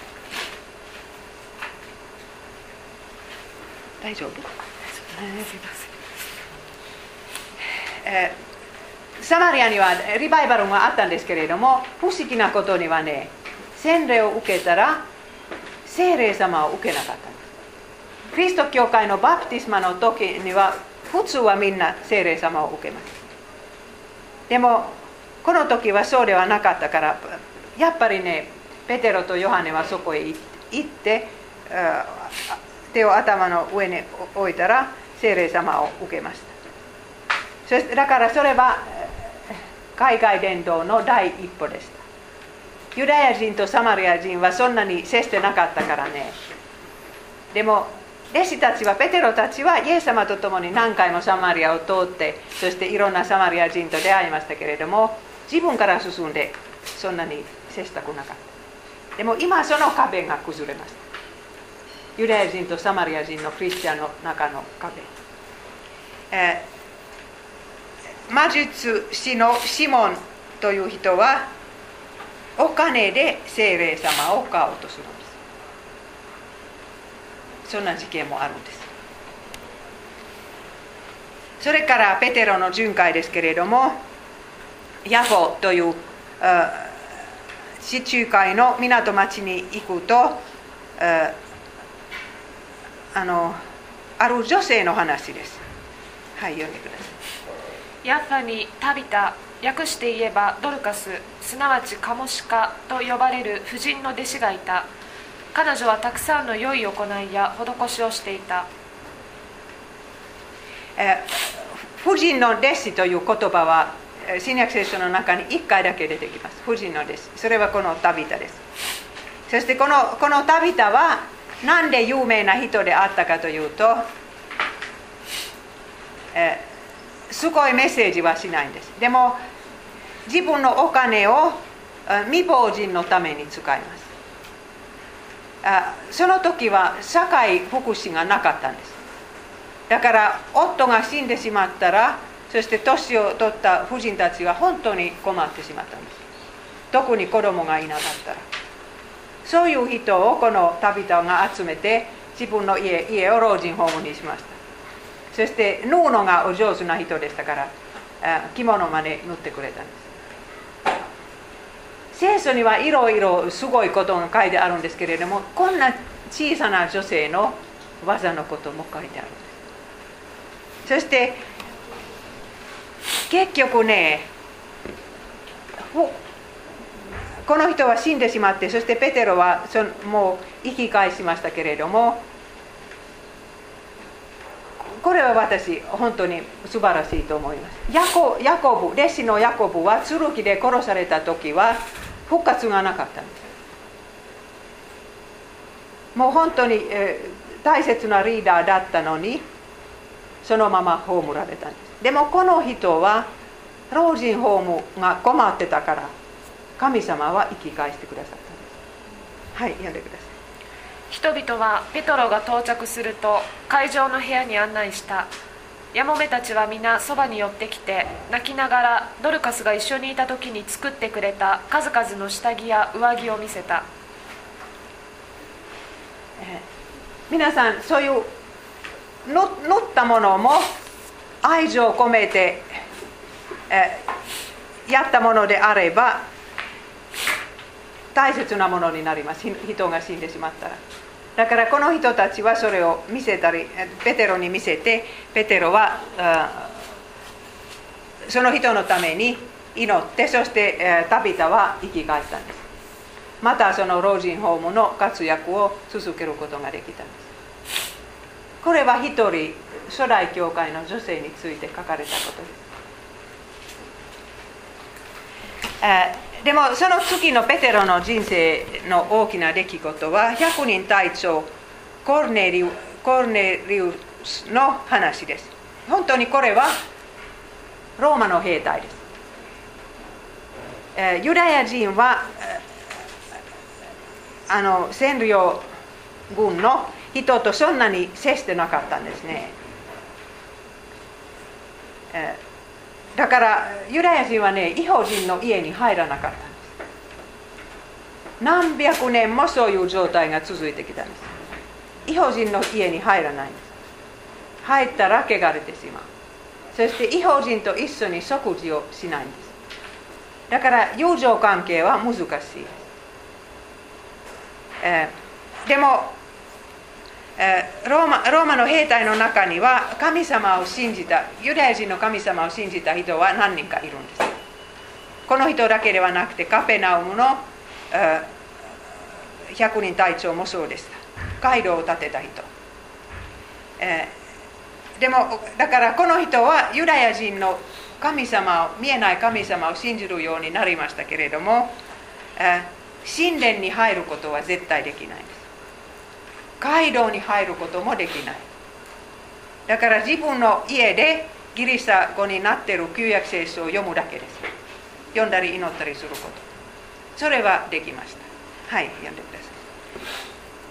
大丈夫？えーサマリアにはリバイバルがあったんですけれども不思議なことにはね洗礼を受けたら聖霊様を受けなかった。んですキリスト教会のバプティスマの時には普通はみんな聖霊様を受けます。でもこの時はそうではなかったからやっぱりねペテロとヨハネはそこへ行って手を頭の上に置いたら聖霊様を受けました。そしてだからそれは海外伝道の第一歩でした。ユダヤ人とサマリア人はそんなに接してなかったからね。でも弟子たちはペテロたちはイエス様と共に何回もサマリアを通ってそしていろんなサマリア人と出会いましたけれども自分から進んでそんなに接したくなかった。でも今その壁が崩れました。ユダヤ人とサマリア人のクリスチャンの中の壁、えー、魔術師のシモンという人はお金で精霊様を買おうとするんですそんな事件もあるんですそれからペテロの巡回ですけれどもヤホという地中海の港町に行くとあのある女性の話です。はい、読んでください。ヤッファにタビタ、訳して言えばドルカス、すなわちカモシカと呼ばれる婦人の弟子がいた。彼女はたくさんの良い行いや施しをしていた。え婦人の弟子という言葉は新約聖書の中に1回だけ出てきます。婦人の弟子。それはこのタビタです。そしてこのこのタビタはなんで有名な人であったかというと、え、すごいメッセージはしないんです。でも、自分のお金を未亡人のために使います。あその時は社会福祉がなかったんです。だから夫が死んでしまったら、そして年を取った婦人たちは本当に困ってしまったんです。特に子供がいなかったら。そういう人をこの旅人が集めて自分の家家を老人ホームにしました。そして縫うのがお上手な人でしたから着物まで縫ってくれたんです。聖書にはいろいろすごいことが書いてあるんですけれどもこんな小さな女性の技のことも書いてあるんです。そして結局ねこの人は死んでしまってそしてペテロはそのもう生き返しましたけれどもこれは私本当に素晴らしいと思います。ヤコヤコブ弟子のヤコブは剣で殺された時は復活がなかったんです。もう本当に、えー、大切なリーダーだったのにそのまま葬られたんです。でもこの人は老人ホームが困ってたから神様は生き返してくださったんです。はい読んでください人々はペトロが到着すると会場の部屋に案内した。やもめたちは皆そばに寄ってきて泣きながらドルカスが一緒にいた時に作ってくれた数々の下着や上着を見せた、えー、皆さんそういう乗ったものも愛情を込めて、えー、やったものであれば大切なものになります。人が死んでしまったら。だからこの人たちはそれを見せたりペテロに見せてペテロはその人のために祈ってそしてタビタは生き返ったんです。またその老人ホームの活躍を続けることができたんです。これは一人初代教会の女性について書かれたことです。でもその次のペテロの人生の大きな出来事は100人隊長コルネリウコルネリウスの話です。本当にこれはローマの兵隊です、ユダヤ人はあの占領軍の人とそんなに接してなかったんですね、だからユダヤ人はね違法人の家に入らなかった。んです何百年もそういう状態が続いてきたんです。違法人の家に入らない。んです入ったら汚れてしまう。そして違法人と一緒に食事をしないんです。だから友情関係は難しい。です、えー、でもローマローマの兵隊の中には神様を信じたユダヤ人の神様を信じた人は何人かいるんですこの人だけではなくてカペナウムの100人隊長もそうでした街道を建てた人、え、でもだからこの人はユダヤ人の神様を見えない神様を信じるようになりましたけれども、えー、神殿に入ることは絶対できないです街道に入ることもできない。だから自分の家でギリシャ語になっている旧約聖書を読むだけです。読んだり祈ったりすること。それはできました。はい読んでください。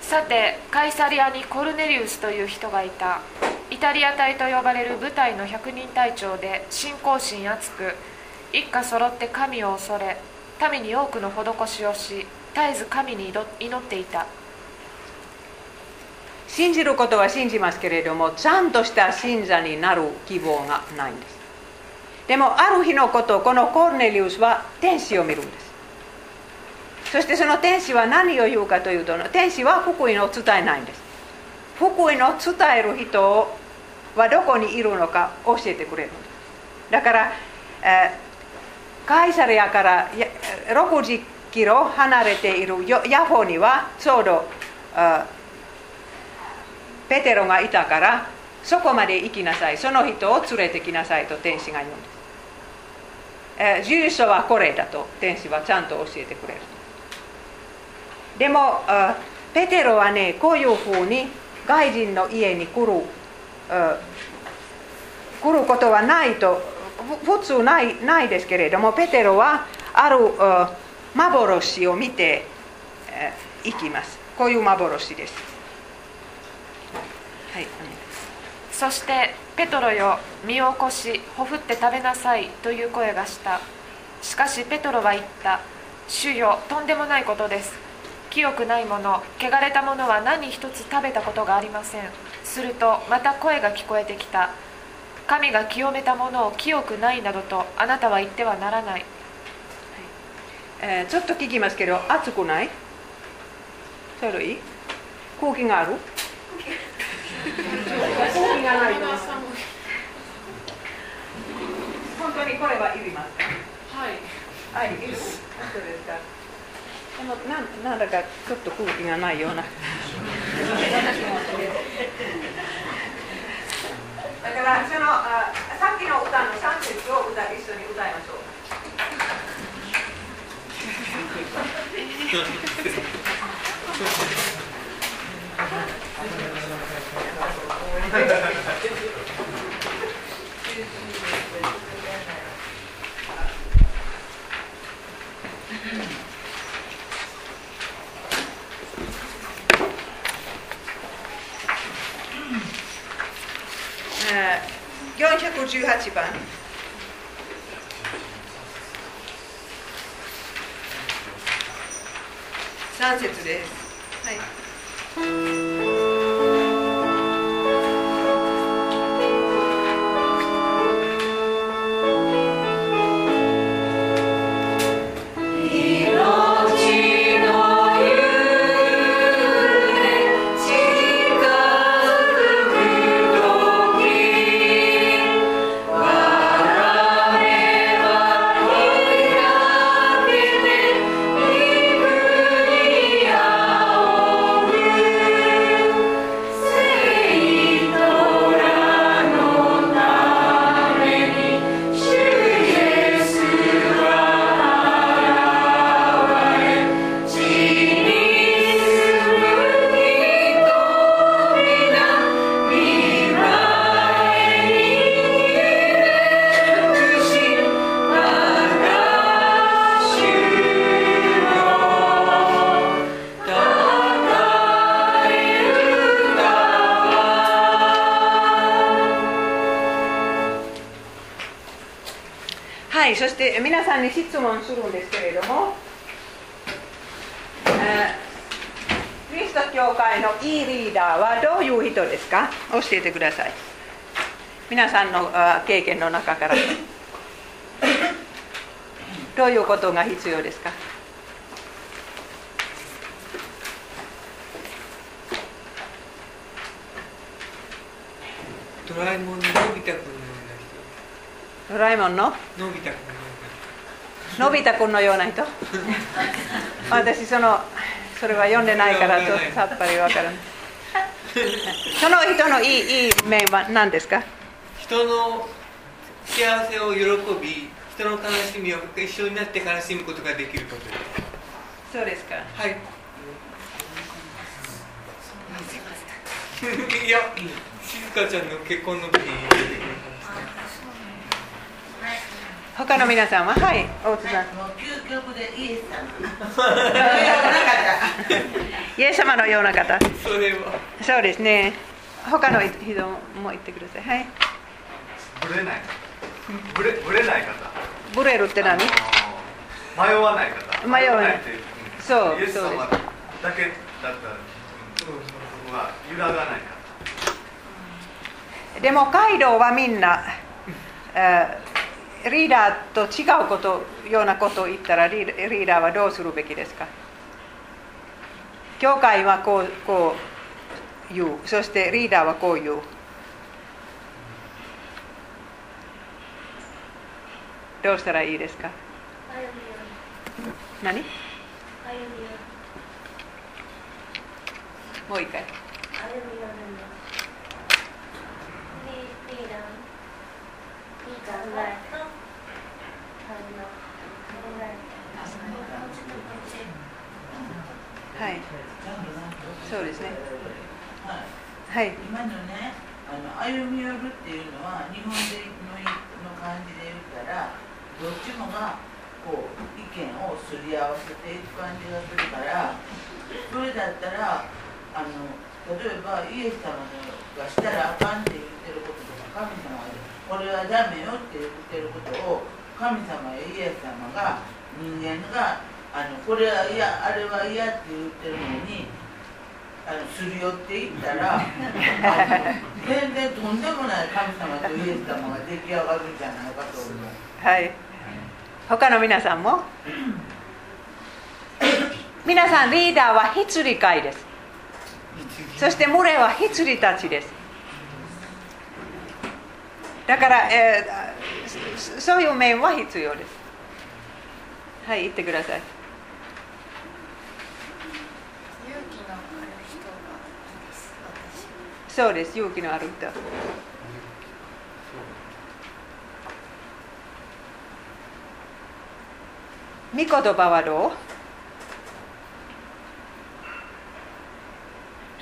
さてカイサリアにコルネリウスという人がいた。イタリア隊と呼ばれる部隊の百人隊長で信仰心厚く一家揃って神を恐れ民に多くの施しをし絶えず神に祈っていた。信じることは信じますけれどもちゃんとした信者になる希望がないんです。でもある日のことこのコーネリウスは天使を見るんです。そしてその天使は何を言うかというと天使は福音を伝えないんです。福音を伝える人はどこにいるのか教えてくれるんです。だから、えー、カイサリアから60キロ離れているヤホにはちょうどペテロがいたからそこまで行きなさい。その人を連れてきなさいと天使が言うんです、え、住所はこれだと天使はちゃんと教えてくれるでもペテロはねこういうふうに外人の家に来る来ることはないと普通ないないですけれどもペテロはある幻を見ていきます。こういう幻です。はい、そして「ペトロよ身を起こしほふって食べなさい」という声がした。しかしペトロは言った「主よとんでもないことです。清くないもの汚れたものは何一つ食べたことがありません。するとまた声が聞こえてきた。神が清めたものを清くないなどとあなたは言ってはならない、はい。えー、ちょっと聞きますけど暑くない？それいい？空気がある？がない。と本当にこれはい。りますかはい。はい。い。る本当ですかでもなんなんだかちょっと空気がない。ようなだからそのあさっきの歌の3節を歌一緒に歌い。ましょう418番3節です。はいそして、皆さんに質問するんですけれども、えー、キリスト教会のいいリーダーはどういう人ですか？教えてください。皆さんの経験の中から。どういうことが必要ですか？ドラえもんのび太くんのような人ドラえもんののび太くんのび太くんのような人？私そのそれは読んでないからちょっとさっぱりわからないその人のいいいい面は何ですか？人の幸せを喜び人の悲しみを一緒になって悲しむことができることです。そうですか。はい。いや静香ちゃんの結婚の時に他の皆さんは？はい大津さん。もう究極でイエス様。イエス様のような方。話それは。そうですね。他の人も言ってください。はい。ぶれない。ぶれぶれない方。ブレるって何？迷わない方。迷わない。っていう。そうイエス様だけだったらそうそこが揺らがない方でもカイドウはみんな、えーリーダーと違うことようなことを言ったらリーダーはどうするべきですか？教会はこうこう言う。そしてリーダーはこう言う。どうしたらいいですか？何？もう一回。はい。そうですね。はい。今のね、あの歩み寄るっていうのは日本でのの感じで言ったらどっちもがこう意見をすり合わせていく感じがするからそれだったらあの例えばイエス様がしたらあかんって言ってることとか神様がこれはダメよって言ってることを神様やイエス様が人間があのこれは嫌あれは嫌って言ってるのにあのすり寄っていったら 全然とんでもない神様とイエス様が出来上がるんじゃないかと思う。はい。他の皆さんも？皆さんリーダーは羊飼いです。そして群れは羊たちです。だから、えーそそういう面は必要です。はい、言ってください。勇気のある人がいいです私そうです、勇気のある人。御言葉はどう？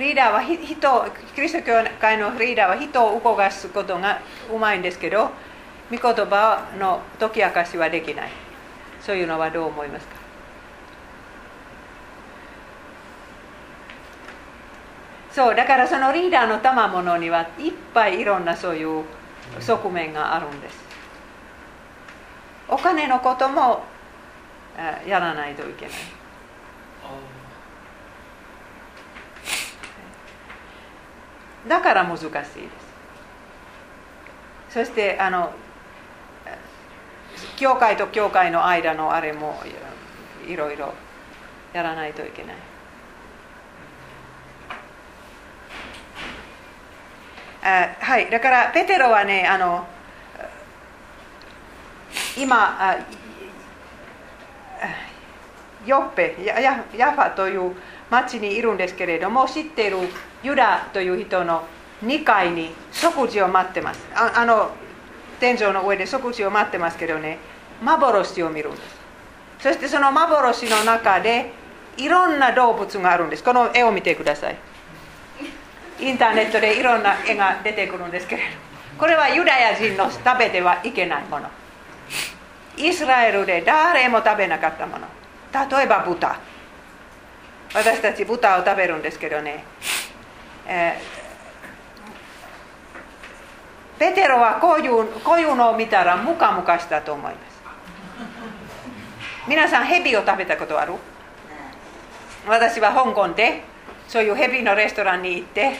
リーダーは人キリスト教会のリーダーは人を動かすことがうまいんですけど御言葉の解き明かしはできない。そういうのはどう思いますか？そうだからそのリーダーの賜物にはいっぱいいろんなそういう側面があるんです。お金のこともあやらないといけない。だから難しいです。そしてあの教会と教会の間のあれもいろいろやらないといけないあはい。だからペテロはねあの今あヨッペヤヤファという町にいるんですけれども知っているユダという人の2階に食事を待ってます。ああの天井の上で食事を待ってますけどね幻を見るんです。そしてその幻の中でいろんな動物があるんです。この絵を見てください。インターネットでいろんな絵が出てくるんですけれどこれはユダヤ人の食べてはいけないものイスラエルで誰も食べなかったもの例えば豚私たち豚を食べるんですけどね、えーペテロはこういうこういうのを見たらムカムカしたと思います皆さんヘビを食べたことある私は香港でそういうヘビのレストランに行って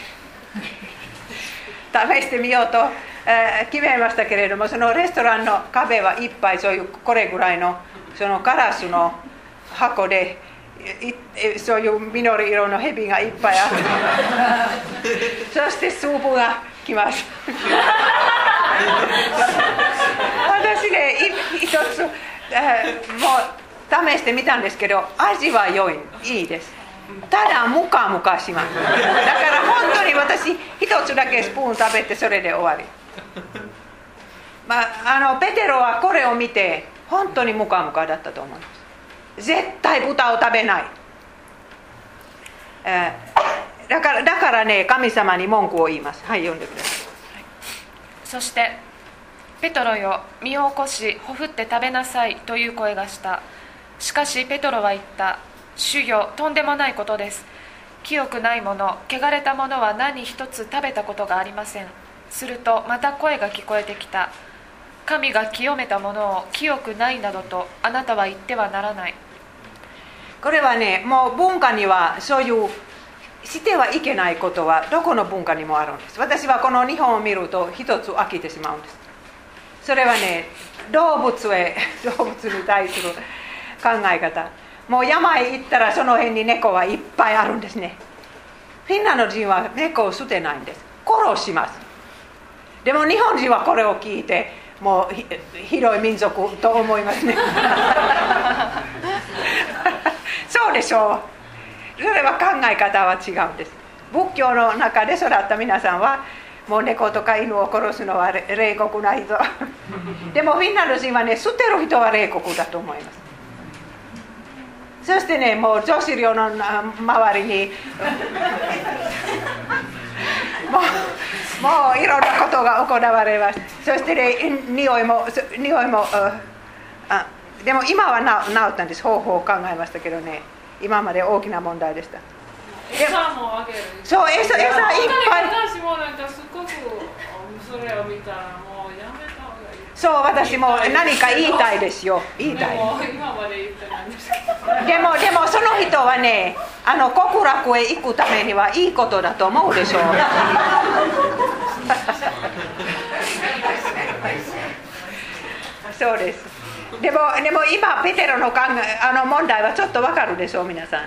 試してみようと、えー決めましたけれどもそのレストランの壁はいっぱいそういうこれぐらいのそのガラスの箱でそういう緑色のヘビがいっぱいあってそしてスープが来ます私ねい一つえーもう試してみたんですけど味は良いいいですただムカムカします。だから本当に私一つだけスプーン食べてそれで終わり。まあ、あのペテロはこれを見て本当にムカムカだったと思います。絶対豚を食べない、えーだからだからね神様に文句を言います。はい読んでください。そして「ペトロよ身を起こしほふって食べなさい」という声がした。しかしペトロは言った「主よとんでもないことです。清くないもの汚れたものは何一つ食べたことがありません。するとまた声が聞こえてきた。神が清めたものを清くないなどとあなたは言ってはならない。これはねもう文化にはそういうしてはいけないことはどこの文化にもあるんです。私はこの日本を見ると一つ飽きてしまうんです。それはね動物へ 動物に対する考え方。もう山へ行ったらその辺に猫はいっぱいあるんですね。フィンランド人は猫を捨てないんです。殺します。でも日本人はこれを聞いてもうひ広い民族と思いますね。そうでしょう。それは考え方は違うんです。仏教の中で育った皆さんはもう猫とか犬を殺すのは冷酷な人。でもフィンランド人はね捨てる人は冷酷だと思います。そしてねもう女子寮のな周りにもうもういろんなことが行われますそしてね匂いもそ匂いもああでも今はな治ったんです方法を考えましたけどね今まで大きな問題でした餌もあげるそう餌餌いっぱい私もなんかすっごくそれを見たらもうやめそう私も何か言いたいですよ。言いたい。でもでもその人はねあの極楽へ行くためにはいいことだと思うでしょう。そうです。でもでも今ペテロの考えあの問題はちょっとわかるでしょう皆さん。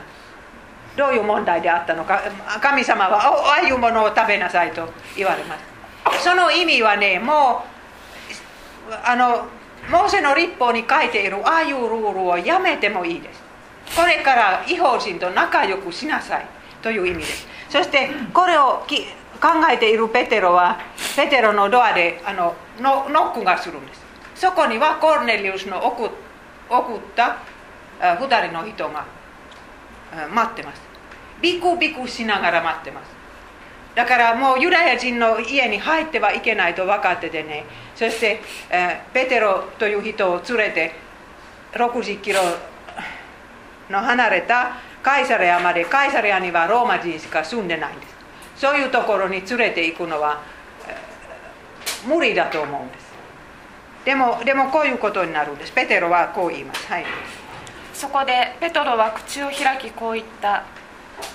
どういう問題であったのか。神様はおああいうものを食べなさいと言われます。その意味はねもうあのモーセの立法に書いているああいうルールをやめてもいいですこれから違法人と仲良くしなさいという意味ですそしてこれをき考えているペテロはペテロのドアであのノノックがするんですそこにはコルネリウスの送ったあ二人の人が待ってますビクビクしながら待ってますだからもうユダヤ人の家に入ってはいけないと分かっててね。そして、えペテロという人を連れて60キロの離れたカイサレアまでカイサレアにはローマ人しか住んでないんです。そういうところに連れて行くのは、無理だと思うんです。でもでもこういうことになるんです。ペテロはこう言います。はい。そこでペトロは口を開きこう言った。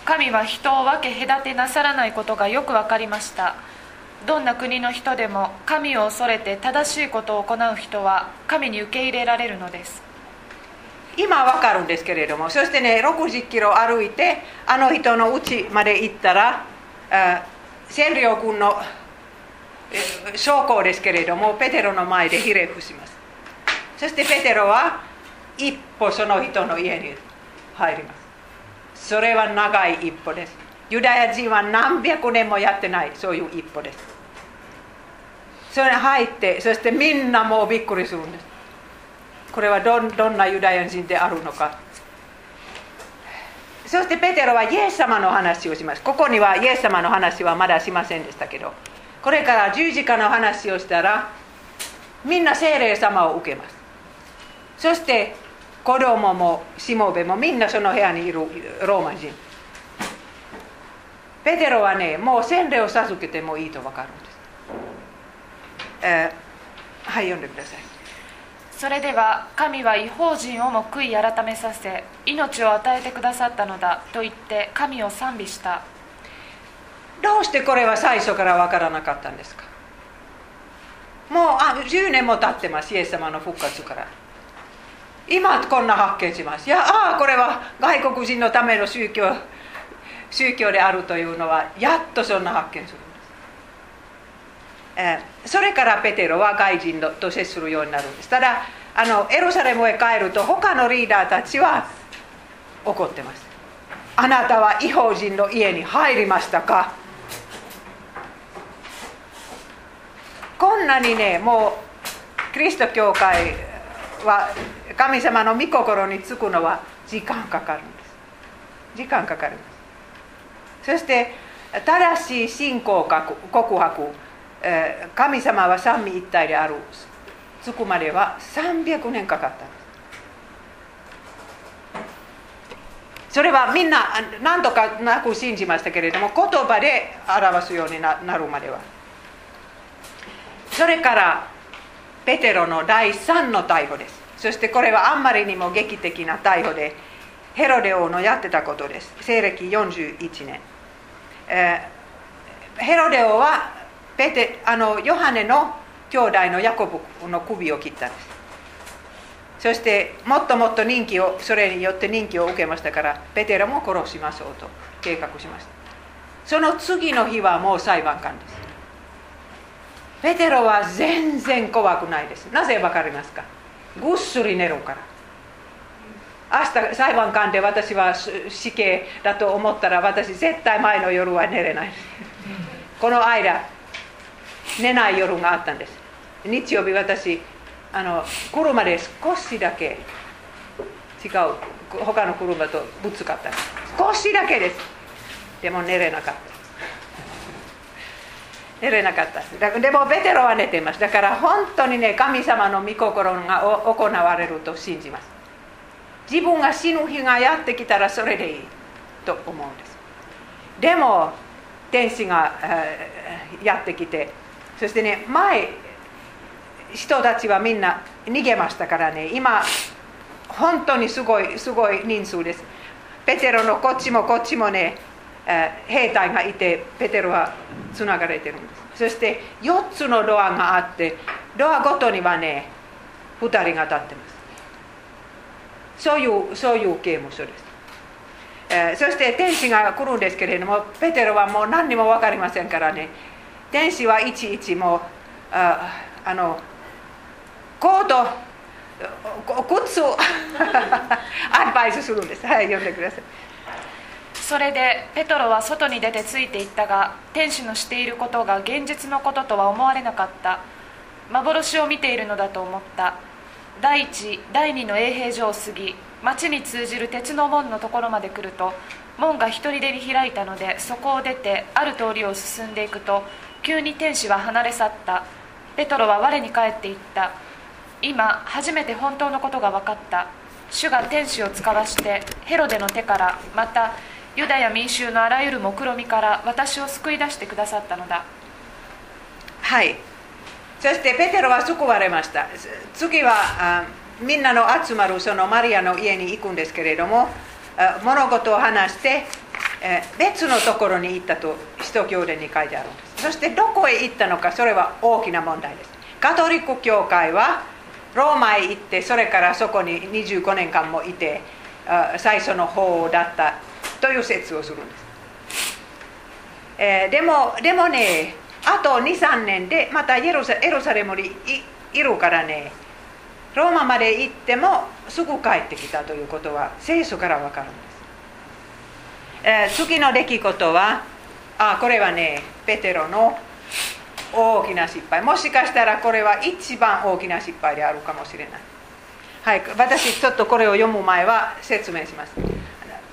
神は人を分け隔てなさらないことがよく分かりました。どんな国の人でも神を恐れて正しいことを行う人は神に受け入れられるのです。今は分かるんですけれどもそしてね60キロ歩いてあの人の家まで行ったらあ占領軍のえ将校ですけれどもペテロの前でひれ伏します。そしてペテロは一歩その人の家に入ります。それは長い一歩です。ユダヤ人は何百年もやってない。そういう一歩です。それ入ってそしてみんなもうびっくりするんです。これはどどんなユダヤ人であるのか。そしてペテロはイエス様の話をします。ここにはイエス様の話はまだしませんでしたけど。これから十字架の話をしたらみんな聖霊様を受けます。そして子供もしもべもみんなその部屋にいるローマ人ペテロはねもう洗礼を授けてもいいと分かるんです、えーはい読んでくださいそれでは神は違法人をも悔い改めさせ命を与えてくださったのだと言って神を賛美したどうしてこれは最初から分からなかったんですかもうあ10年も経ってますイエス様の復活から今こんな発見します。いやああこれは外国人のための宗教宗教であるというのはやっとそんな発見するんです。えーそれからペテロは外人と接するようになるんです。ただあのエルサレムへ帰ると他のリーダーたちは怒ってます。あなたは違法人の家に入りましたか？こんなにねもうキリスト教会は神様の御心につくのは時間かかるんです。時間かかるんです。そして正しい信仰告白、神様は三位一体であるつくまでは300年かかったんです。それはみんな何とかなく信じましたけれども言葉で表すようにななるまでは。それからペテロの第3の逮捕です。そしてこれはあんまりにも劇的な逮捕でヘロデ王のやってたことです。西暦41年、えーヘロデ王はペテあのヨハネの兄弟のヤコブの首を切ったんです。そしてもっともっと人気をそれによって人気を受けましたからペテロも殺しましょうと計画しました。その次の日はもう裁判官です。ペテロは全然怖くないです。なぜわかりますか？ぐっすり寝るから。明日裁判官で私は死刑だと思ったら私絶対前の夜は寝れない。この間寝ない夜があったんです。日曜日私あの車で少しだけ違う他の車とぶつかった。少しだけです。でも寝れなかった。寝れなかっただでもベテロは寝ています。だから本当にね神様の御心が行われると信じます。自分が死ぬ日がやってきたらそれでいいと思うんです。でも天使がえーやってきてそしてね前人たちはみんな逃げましたからね。今本当にすごいすごい人数です。ペテロのこっちもこっちもね、兵隊がいてペテロはつながれてるんです。そして4つのドアがあってドアごとにはね2人が立ってます。そういうそういう刑務所です。えそして天使が来るんですけれどもペテロはもう何にも分かりませんからね。天使はいちいちもうああのコート靴 アドバイスするんです。はい読んでください。それでペトロは外に出てついていったが天使のしていることが現実のこととは思われなかった。幻を見ているのだと思った。第一第二の衛兵所を過ぎ町に通じる鉄の門のところまで来ると門が一人でに開いたのでそこを出てある通りを進んでいくと急に天使は離れ去った。ペトロは我に返っていった。今初めて本当のことが分かった。主が天使を使わしてヘロデの手からまたユダヤ民衆のあらゆる目論みから私を救い出してくださったのだ。はい。そしてペテロは救われました。次はあみんなの集まるそのマリアの家に行くんですけれども物事を話して別のところに行ったと使徒教伝に書いてあるんです。そしてどこへ行ったのかそれは大きな問題です。カトリック教会はローマへ行ってそれからそこに25年間もいて最初の方だったという説をするんです。えーでもでもねあと23年でまたエルサエルサレムにいいるからねローマまで行ってもすぐ帰ってきたということは聖書から分かるんです、えー次の出来事はあこれはねペテロの大きな失敗。もしかしたらこれは一番大きな失敗であるかもしれない。はい私ちょっとこれを読む前は説明します。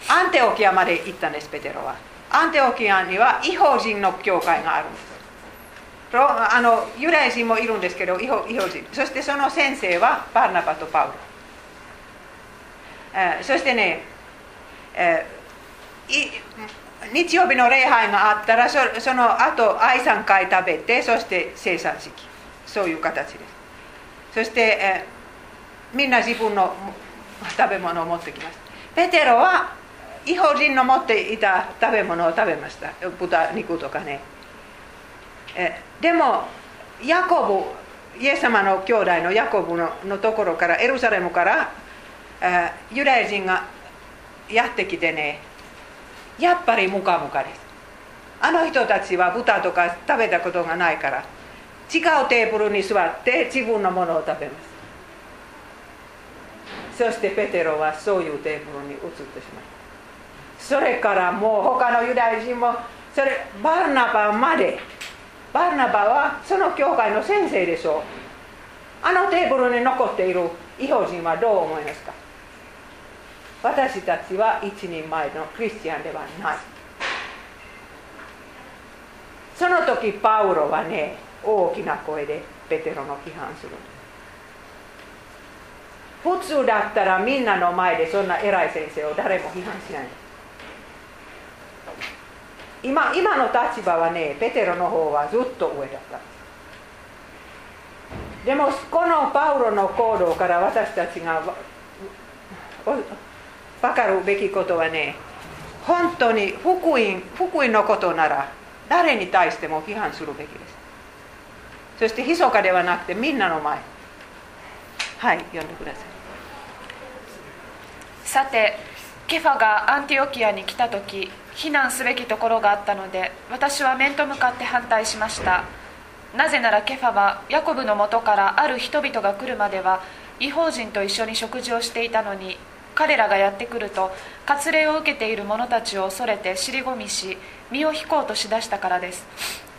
アンテオキアまで行ったんですペテロは。アンテオキアには違法人の教会があるんです。あのユダヤ人もいるんですけど違法違法人。そしてその先生はバルナバとパウロ、えーそしてね、日曜日の礼拝があったらそその後愛3回食べてそして生産式。そういう形です。そして、えーみんな自分の食べ物を持ってきます。ペテロは違法人の持っていた食べ物を食べました。豚肉とかね。えでもヤコブイエス様の兄弟のヤコブののところからエルサレムから、えユダヤ人がやってきてねやっぱりムカムカです。あの人たちは豚とか食べたことがないから違うテーブルに座って自分のものを食べます。そしてペテロはそういうテーブルに移ってしまうそれからもう他のユダヤ人もそれバルナバまで。バルナバはその教会の先生でしょう。あのテーブルに残っている異邦人はどう思いますか？私たちは一人前のクリスチャンではない。その時パウロはね大きな声でペテロの批判する。普通だったらみんなの前でそんな偉い先生を誰も批判しない。今今の立場はねペテロの方はずっと上だった。でもこのパウロの行動から私たちが分かるべきことはね本当に福音福音のことなら誰に対しても批判するべきです。そして密かではなくてみんなの前。はい読んでください。さてケファがアンティオキアに来た時避難すべきところがあったので私は面と向かって反対しました。なぜならケファはヤコブのもとからある人々が来るまでは違法人と一緒に食事をしていたのに彼らがやってくると割礼を受けている者たちを恐れて尻込みし身を引こうとしだしたからです。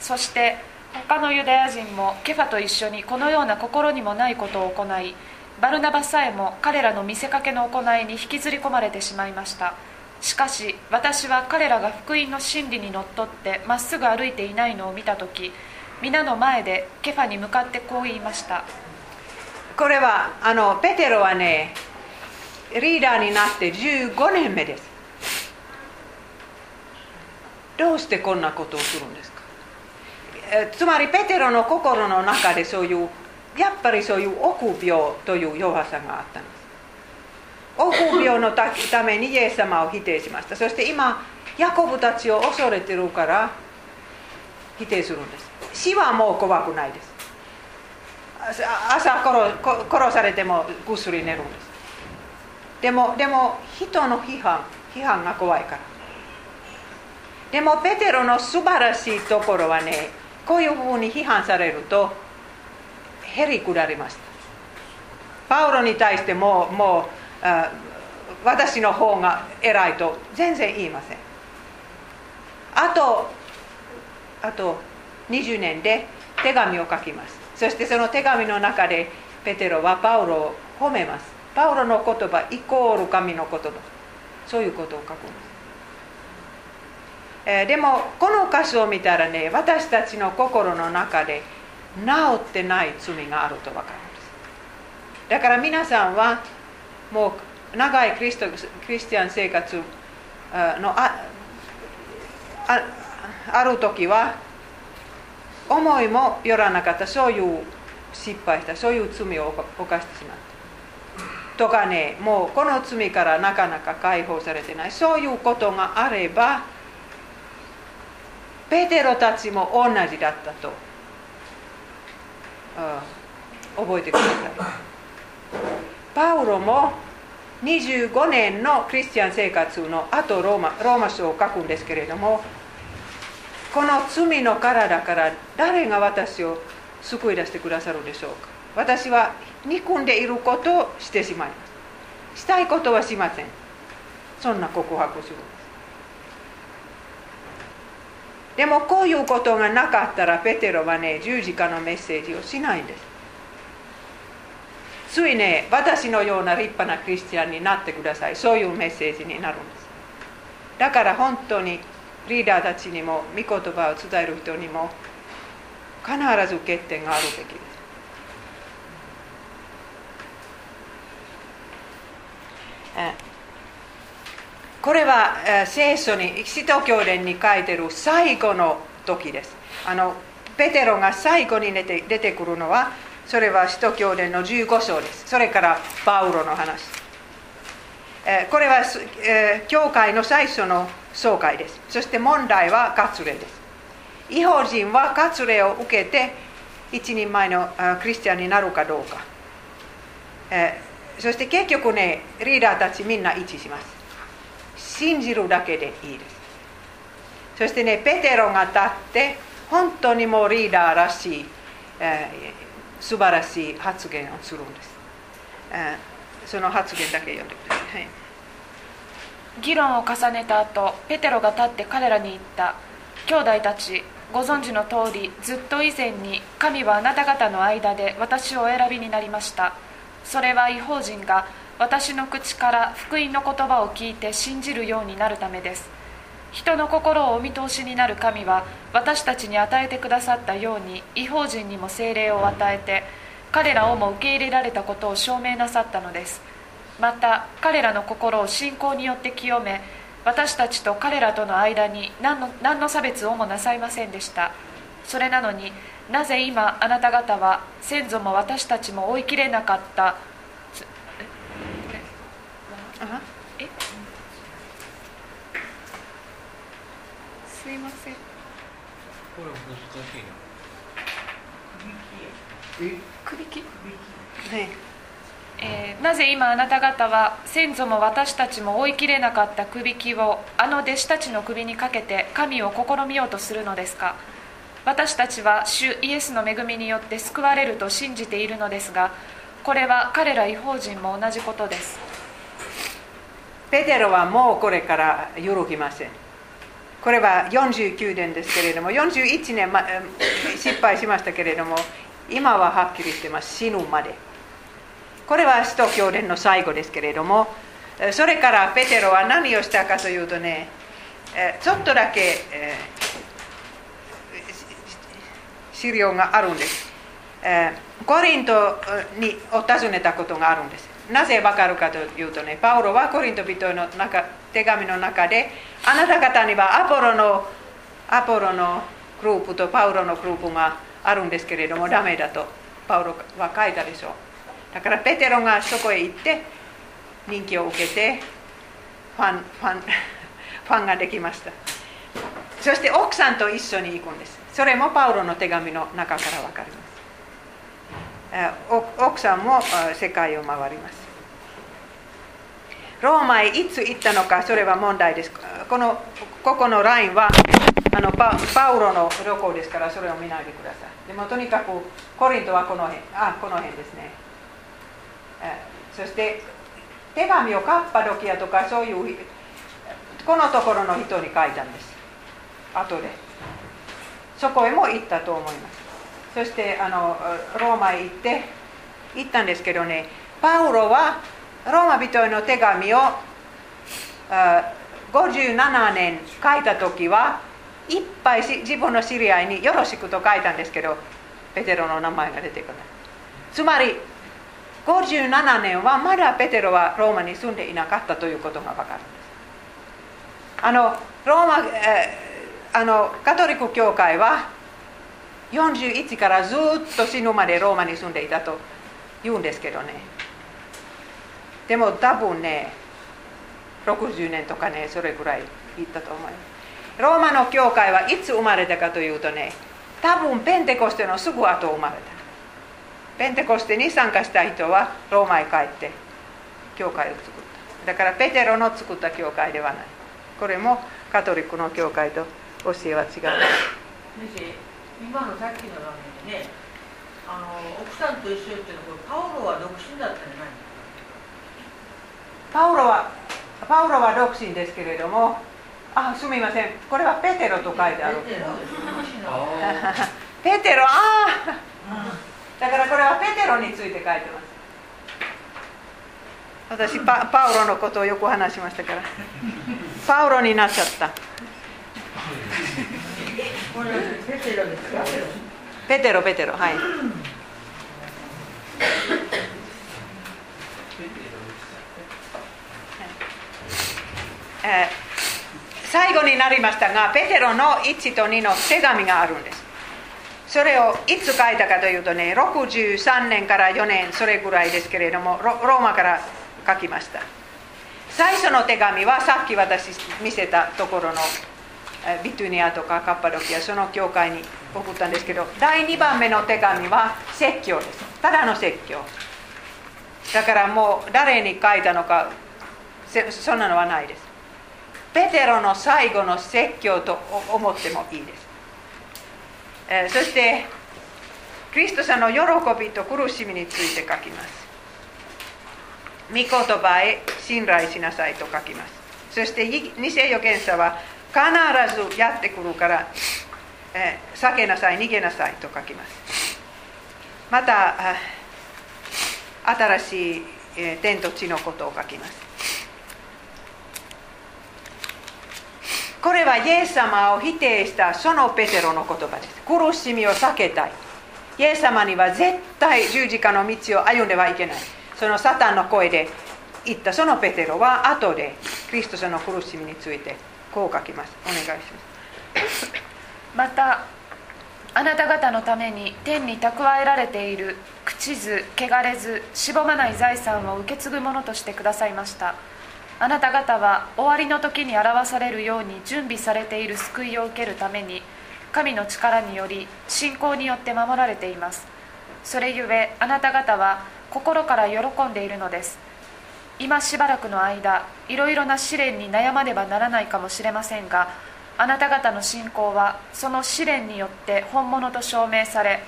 そして他のユダヤ人もケファと一緒にこのような心にもないことを行いバルナバさえも彼らの見せかけの行いに引きずり込まれてしまいました。しかし私は彼らが福音の真理にのっとってまっすぐ歩いていないのを見た時皆の前でケファに向かってこう言いました。これはあのペテロはねリーダーになって15年目です。どうしてこんなことをするんですか？つまりペテロの心の中でそういうやっぱりそういう臆病という弱さがあったんです。臆病のためにイエス様を否定しました。そして今ヤコブたちを恐れてるから否定するんです。死はもう怖くないです。朝殺殺されてもぐっすり寝るんです。でもでも人の批判批判が怖いから。でもペテロの素晴らしいところはねこういうふうに批判されるとへりくだりました。パウロに対してももう私の方が偉いと全然言いません。あとあと20年で手紙を書きます。そしてその手紙の中でペテロはパウロを褒めます。パウロの言葉イコール神の言葉。そういうことを書くんです、えー、でもこの箇所を見たらね私たちの心の中で治ってない罪があると分かるんです。だから皆さんはもう長いクリストクリスチャン生活のああある時は思いもよらなかった。そういう失敗した。そういう罪を犯してしまった。とかねもうこの罪からなかなか解放されてない。そういうことがあればペテロたちも同じだったと、うん、覚えてください。パウロも25年のクリスチャン生活の後ローマローマ書を書くんですけれどもこの罪の体から誰が私を救い出してくださるでしょうか？私は憎んでいることをしてしまいます。したいことはしません。そんな告白するんです。でもこういうことがなかったらペテロはね十字架のメッセージをしないんです。ついね私のような立派なクリスチャンになってください。そういうメッセージになるんです。だから本当にリーダーたちにも御言葉を伝える人にも必ず欠点があるべきです。これは聖書に使徒教伝に書いてる最後の時です。あのペテロが最後に出て出てくるのはそれは使徒教伝の15章です。それからパウロの話。これは教会の最初の総会です。そして問題は割礼です。違法人は割礼を受けて一人前のクリスチャンになるかどうか。そして結局ねリーダーたちみんな一致します。信じるだけでいいです。そしてねペテロが立って本当にもうリーダーらしい素晴らしい発言をするんです、その発言だけ読んでください、はい議論を重ねた後ペテロが立って彼らに言った兄弟たちご存知の通りずっと以前に神はあなた方の間で私をお選びになりましたそれは違法人が私の口から福音の言葉を聞いて信じるようになるためです人の心をお見通しになる神は私たちに与えてくださったように違法人にも精霊を与えて彼らをも受け入れられたことを証明なさったのです。また彼らの心を信仰によって清め私たちと彼らとの間に何の何の差別をもなさいませんでした。それなのになぜ今あなた方は先祖も私たちも追いきれなかった？あえすいません。これ難しいな。くびきね。えーなぜ今あなた方は先祖も私たちも追いきれなかったくびきをあの弟子たちの首にかけて神を試みようとするのですか？私たちは主イエスの恵みによって救われると信じているのですがこれは彼ら違法人も同じことです。ペテロはもうこれから揺るぎませんこれは49年ですけれども41年、ま、失敗しましたけれども今ははっきりしてます。死ぬまで。これは使徒教伝の最後ですけれどもそれからペテロは何をしたかというとねちょっとだけ、資料があるんです、コリントにを訪ねたことがあるんです。なぜわかるかというとねパウロはコリント人の中手紙の中であなた方にはアポロのアポロのグループとパウロのグループがあるんですけれどもダメだとパウロは書いたでしょう。だからペテロがそこへ行って人気を受けてファンファン ファンができました。そして奥さんと一緒に行くんです。それもパウロの手紙の中から分かります。奥さんも世界を回ります。ローマへいつ行ったのかそれは問題ですこのここのラインはあのパパウロの旅行ですからそれを見ないでくださいでもとにかくコリントはこの辺あこの辺ですね、そして手紙をカッパドキアとかそういうこのところの人に書いたんです後でそこへも行ったと思いますそしてあのローマへ行って行ったんですけどねパウロはローマ人への手紙を57年書いた時はいっぱい自分の知り合いに「よろしく」と書いたんですけどペテロの名前が出てこない。つまり57年はまだペテロはローマに住んでいなかったということが分かるんです。あのローマ、えーあのカトリック教会は41からずっと死ぬまでローマに住んでいたと言うんですけどね。でも多分ね60年とかねそれぐらい行ったと思いますローマの教会はいつ生まれたかというとね多分ペンテコステのすぐ後生まれた。ペンテコステに参加した人はローマへ帰って教会を作った。だからペテロの作った教会ではない。これもカトリックの教会と教えは違う。先生今のさっきの場面でねあの奥さんと一緒っていうのはパウロは独身だったんじゃないの？パウロはパウロは独身ですけれどもあすみませんこれはペテロと書いてあるペテロあああだからこれはペテロについて書いてます私パパウロのことをよく話しましたからパウロになっちゃったペテロペテロはいえ最後になりましたがペテロの1と2の手紙があるんです。それをいつ書いたかというとね63年から4年それぐらいですけれどもローマから書きました。最初の手紙はさっき私見せたところのビトゥニアとかカッパドキアその教会に送ったんですけど第2番目の手紙は説教です。ただの説教。だからもう誰に書いたのかそんなのはないです。ペテロの最後の説教と思ってもいいです、えそしてキリストさんの喜びと苦しみについて書きます御言葉へ信頼しなさいと書きますそして偽預言者は必ずやってくるから、え避けなさい逃げなさいと書きますまた新しい、え天と地のことを書きますこれはイエス様を否定したそのペテロの言葉です。苦しみを避けたい。イエス様には絶対十字架の道を歩んではいけない。そのサタンの声で言ったそのペテロは後でクリストさんの苦しみについてこう書きます。お願いします。またあなた方のために天に蓄えられている朽ちず汚れずしぼまない財産を受け継ぐものとしてくださいました。あなた方は終わりの時に表されるように準備されている救いを受けるために神の力により信仰によって守られています。それゆえあなた方は心から喜んでいるのです。今しばらくの間いろいろな試練に悩まねばならないかもしれませんがあなた方の信仰はその試練によって本物と証明され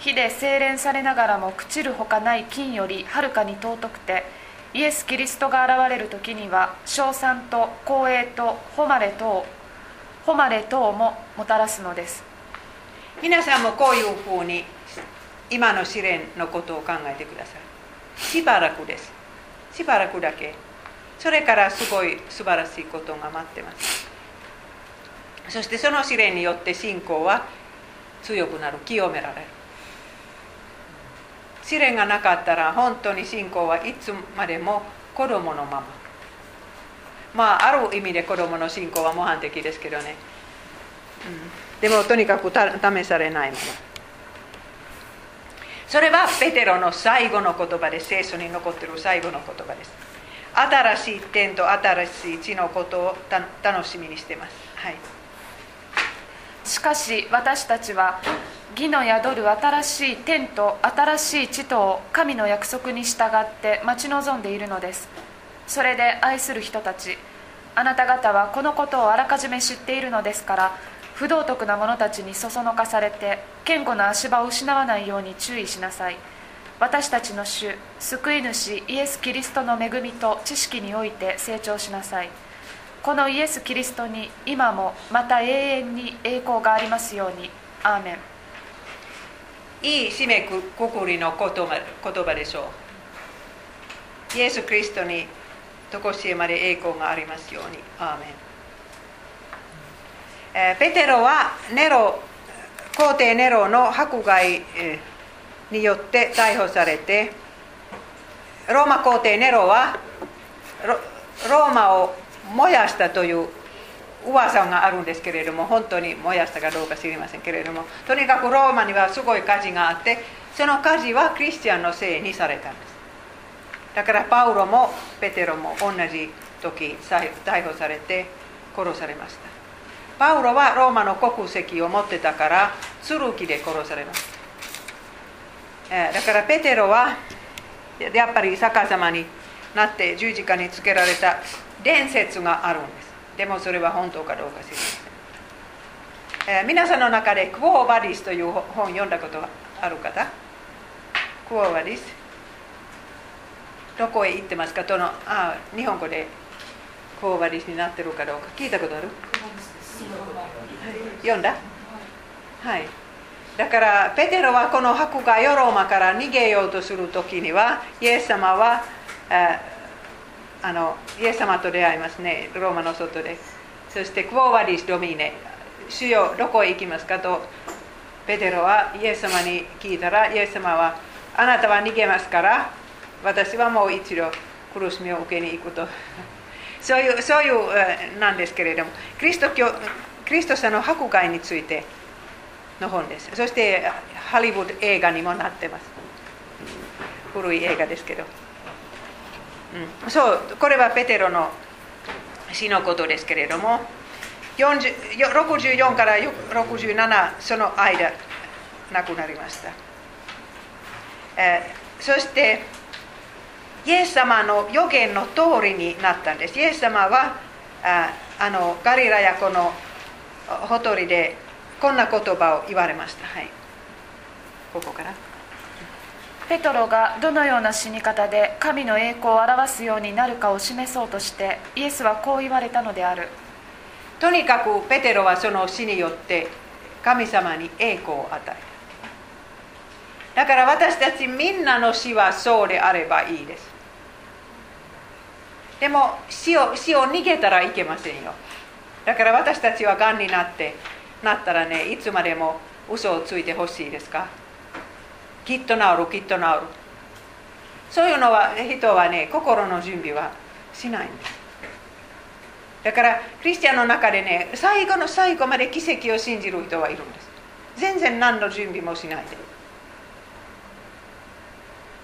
火で精錬されながらも朽ちるほかない金よりはるかに尊くてイエス・キリストが現れる時には称賛と光栄と誉れ等誉れ等ももたらすのです。皆さんもこういうふうに今の試練のことを考えてください。しばらくです。しばらくだけ。それからすごい素晴らしいことが待ってます。そしてその試練によって信仰は強くなる清められる。試練がなかったら本当に信仰はいつまでも子供のまま。まあある意味で子供の信仰は模範的ですけどね、うん、でもとにかく試されないまま。それはペテロの最後の言葉です聖書に残ってる最後の言葉です。新しい点と新しい地のことを楽しみにしてます。はい。しかし私たちは義の宿る新しい天と新しい地とを神の約束に従って待ち望んでいるのです。それで愛する人たちあなた方はこのことをあらかじめ知っているのですから不道徳な者たちにそそのかされて堅固な足場を失わないように注意しなさい。私たちの主救い主イエス・キリストの恵みと知識において成長しなさい。このイエス・キリストに今もまた永遠に栄光がありますように。アーメン。いい締めくくりの言葉言葉でしょう。イエス・キリストにとこしえまで栄光がありますように。アーメン。えーペテロはネロ皇帝ネロの迫害によって逮捕されてローマ皇帝ネロはロローマを燃やしたという噂があるんですけれども本当に燃やしたかどうか知りませんけれどもとにかくローマにはすごい火事があってその火事はクリスチャンのせいにされたんです。だからパウロもペテロも同じ時逮捕されて殺されました。パウロはローマの国籍を持ってたから剣で殺されました。だからペテロはやっぱり逆さまになって十字架につけられた伝説があるんです。でもそれは本当かどうか知りません、えー皆さんの中でクオーバディスという本読んだことがある方？クオーバディス？どこへ行ってますか？とのあ日本語でクオーバディスになってるかどうか。聞いたことある？読んだはい。だからペテロはこの迫害をローマから逃げようとする時にはイエス様はああのイエス様と出会いますね。ローマの外で。そしてクオーバディス・ドミネ。主よどこへ行きますかとペテロはイエス様に聞いたらイエス様はあなたは逃げますから私はもう一度苦しみを受けに行くと。そういうそういうなんですけれどもキリスト教キリストさんの迫害についての本です。そしてハリウッド映画にもなってます。古い映画ですけど、うん、そうこれはペテロの死のことですけれども64から67その間亡くなりました、えーそしてイエス様の予言の通りになったんです。イエス様はああのガリラヤ湖のほとりでこんな言葉を言われました。はい、ここから。ペトロがどのような死に方で神の栄光を表すようになるかを示そうとしてイエスはこう言われたのである。とにかくペテロはその死によって神様に栄光を与えただから私たちみんなの死はそうであればいいです。でも死を死を逃げたらいけませんよ。だから私たちはがんになってなったらねいつまでも嘘をついてほしいですか？きっと治るきっと治る。そういうのは人はね心の準備はしないんですだからクリスチャンの中でね最後の最後まで奇跡を信じる人はいるんです。全然何の準備もしないで。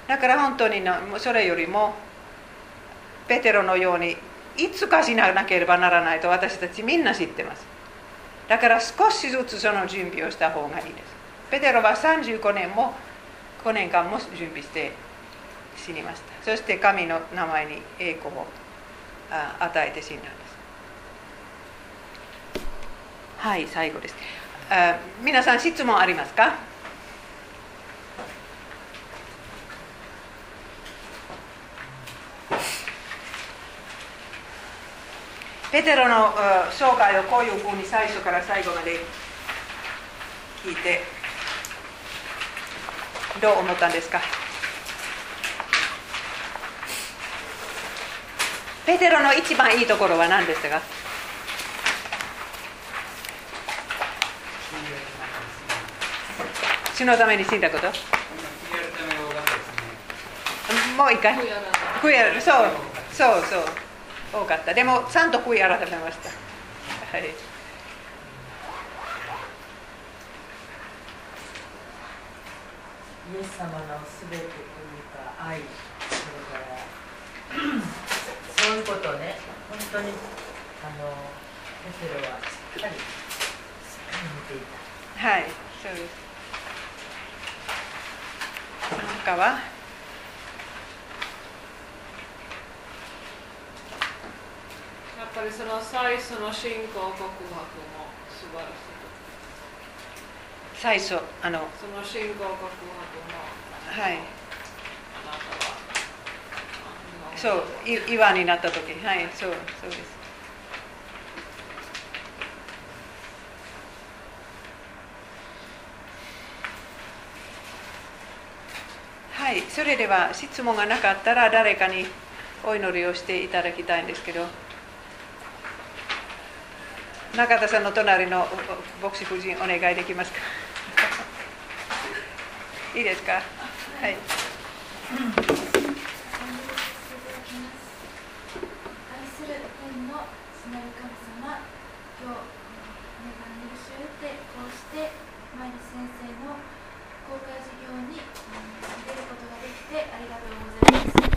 だから本当になそれよりもペテロのようにいつかしなければならないと私たちみんな知ってます。だから少しずつその準備をした方がいいです。ペテロは35年も5年間も準備して死にました。そして神の名前に栄光を与えて死んだんです。はい最後です。あ皆さん質問ありますか？ペテロの生涯をこういうふうに最初から最後まで聞いてどう思ったんですか？ペテロの一番いいところは何ですか？死のために死んだこと？もう一回。悔い改めそう。そうそう。多かった。でもちゃんと悔い改めました。はい。イエス様のすべてというか愛それから。そういうことをね。本当にあのペテロはしっかりしっかり見ていた。はいそうです。他はやっぱりその最初の信仰告白も素晴らしい。最初あのその信仰告白もはい。そうい岩になった時はいそうそうです。はいそれでは質問がなかったら誰かにお祈りをしていただきたいんですけど中田さんの隣のお牧師夫人お願いできますか？いいですか？はい。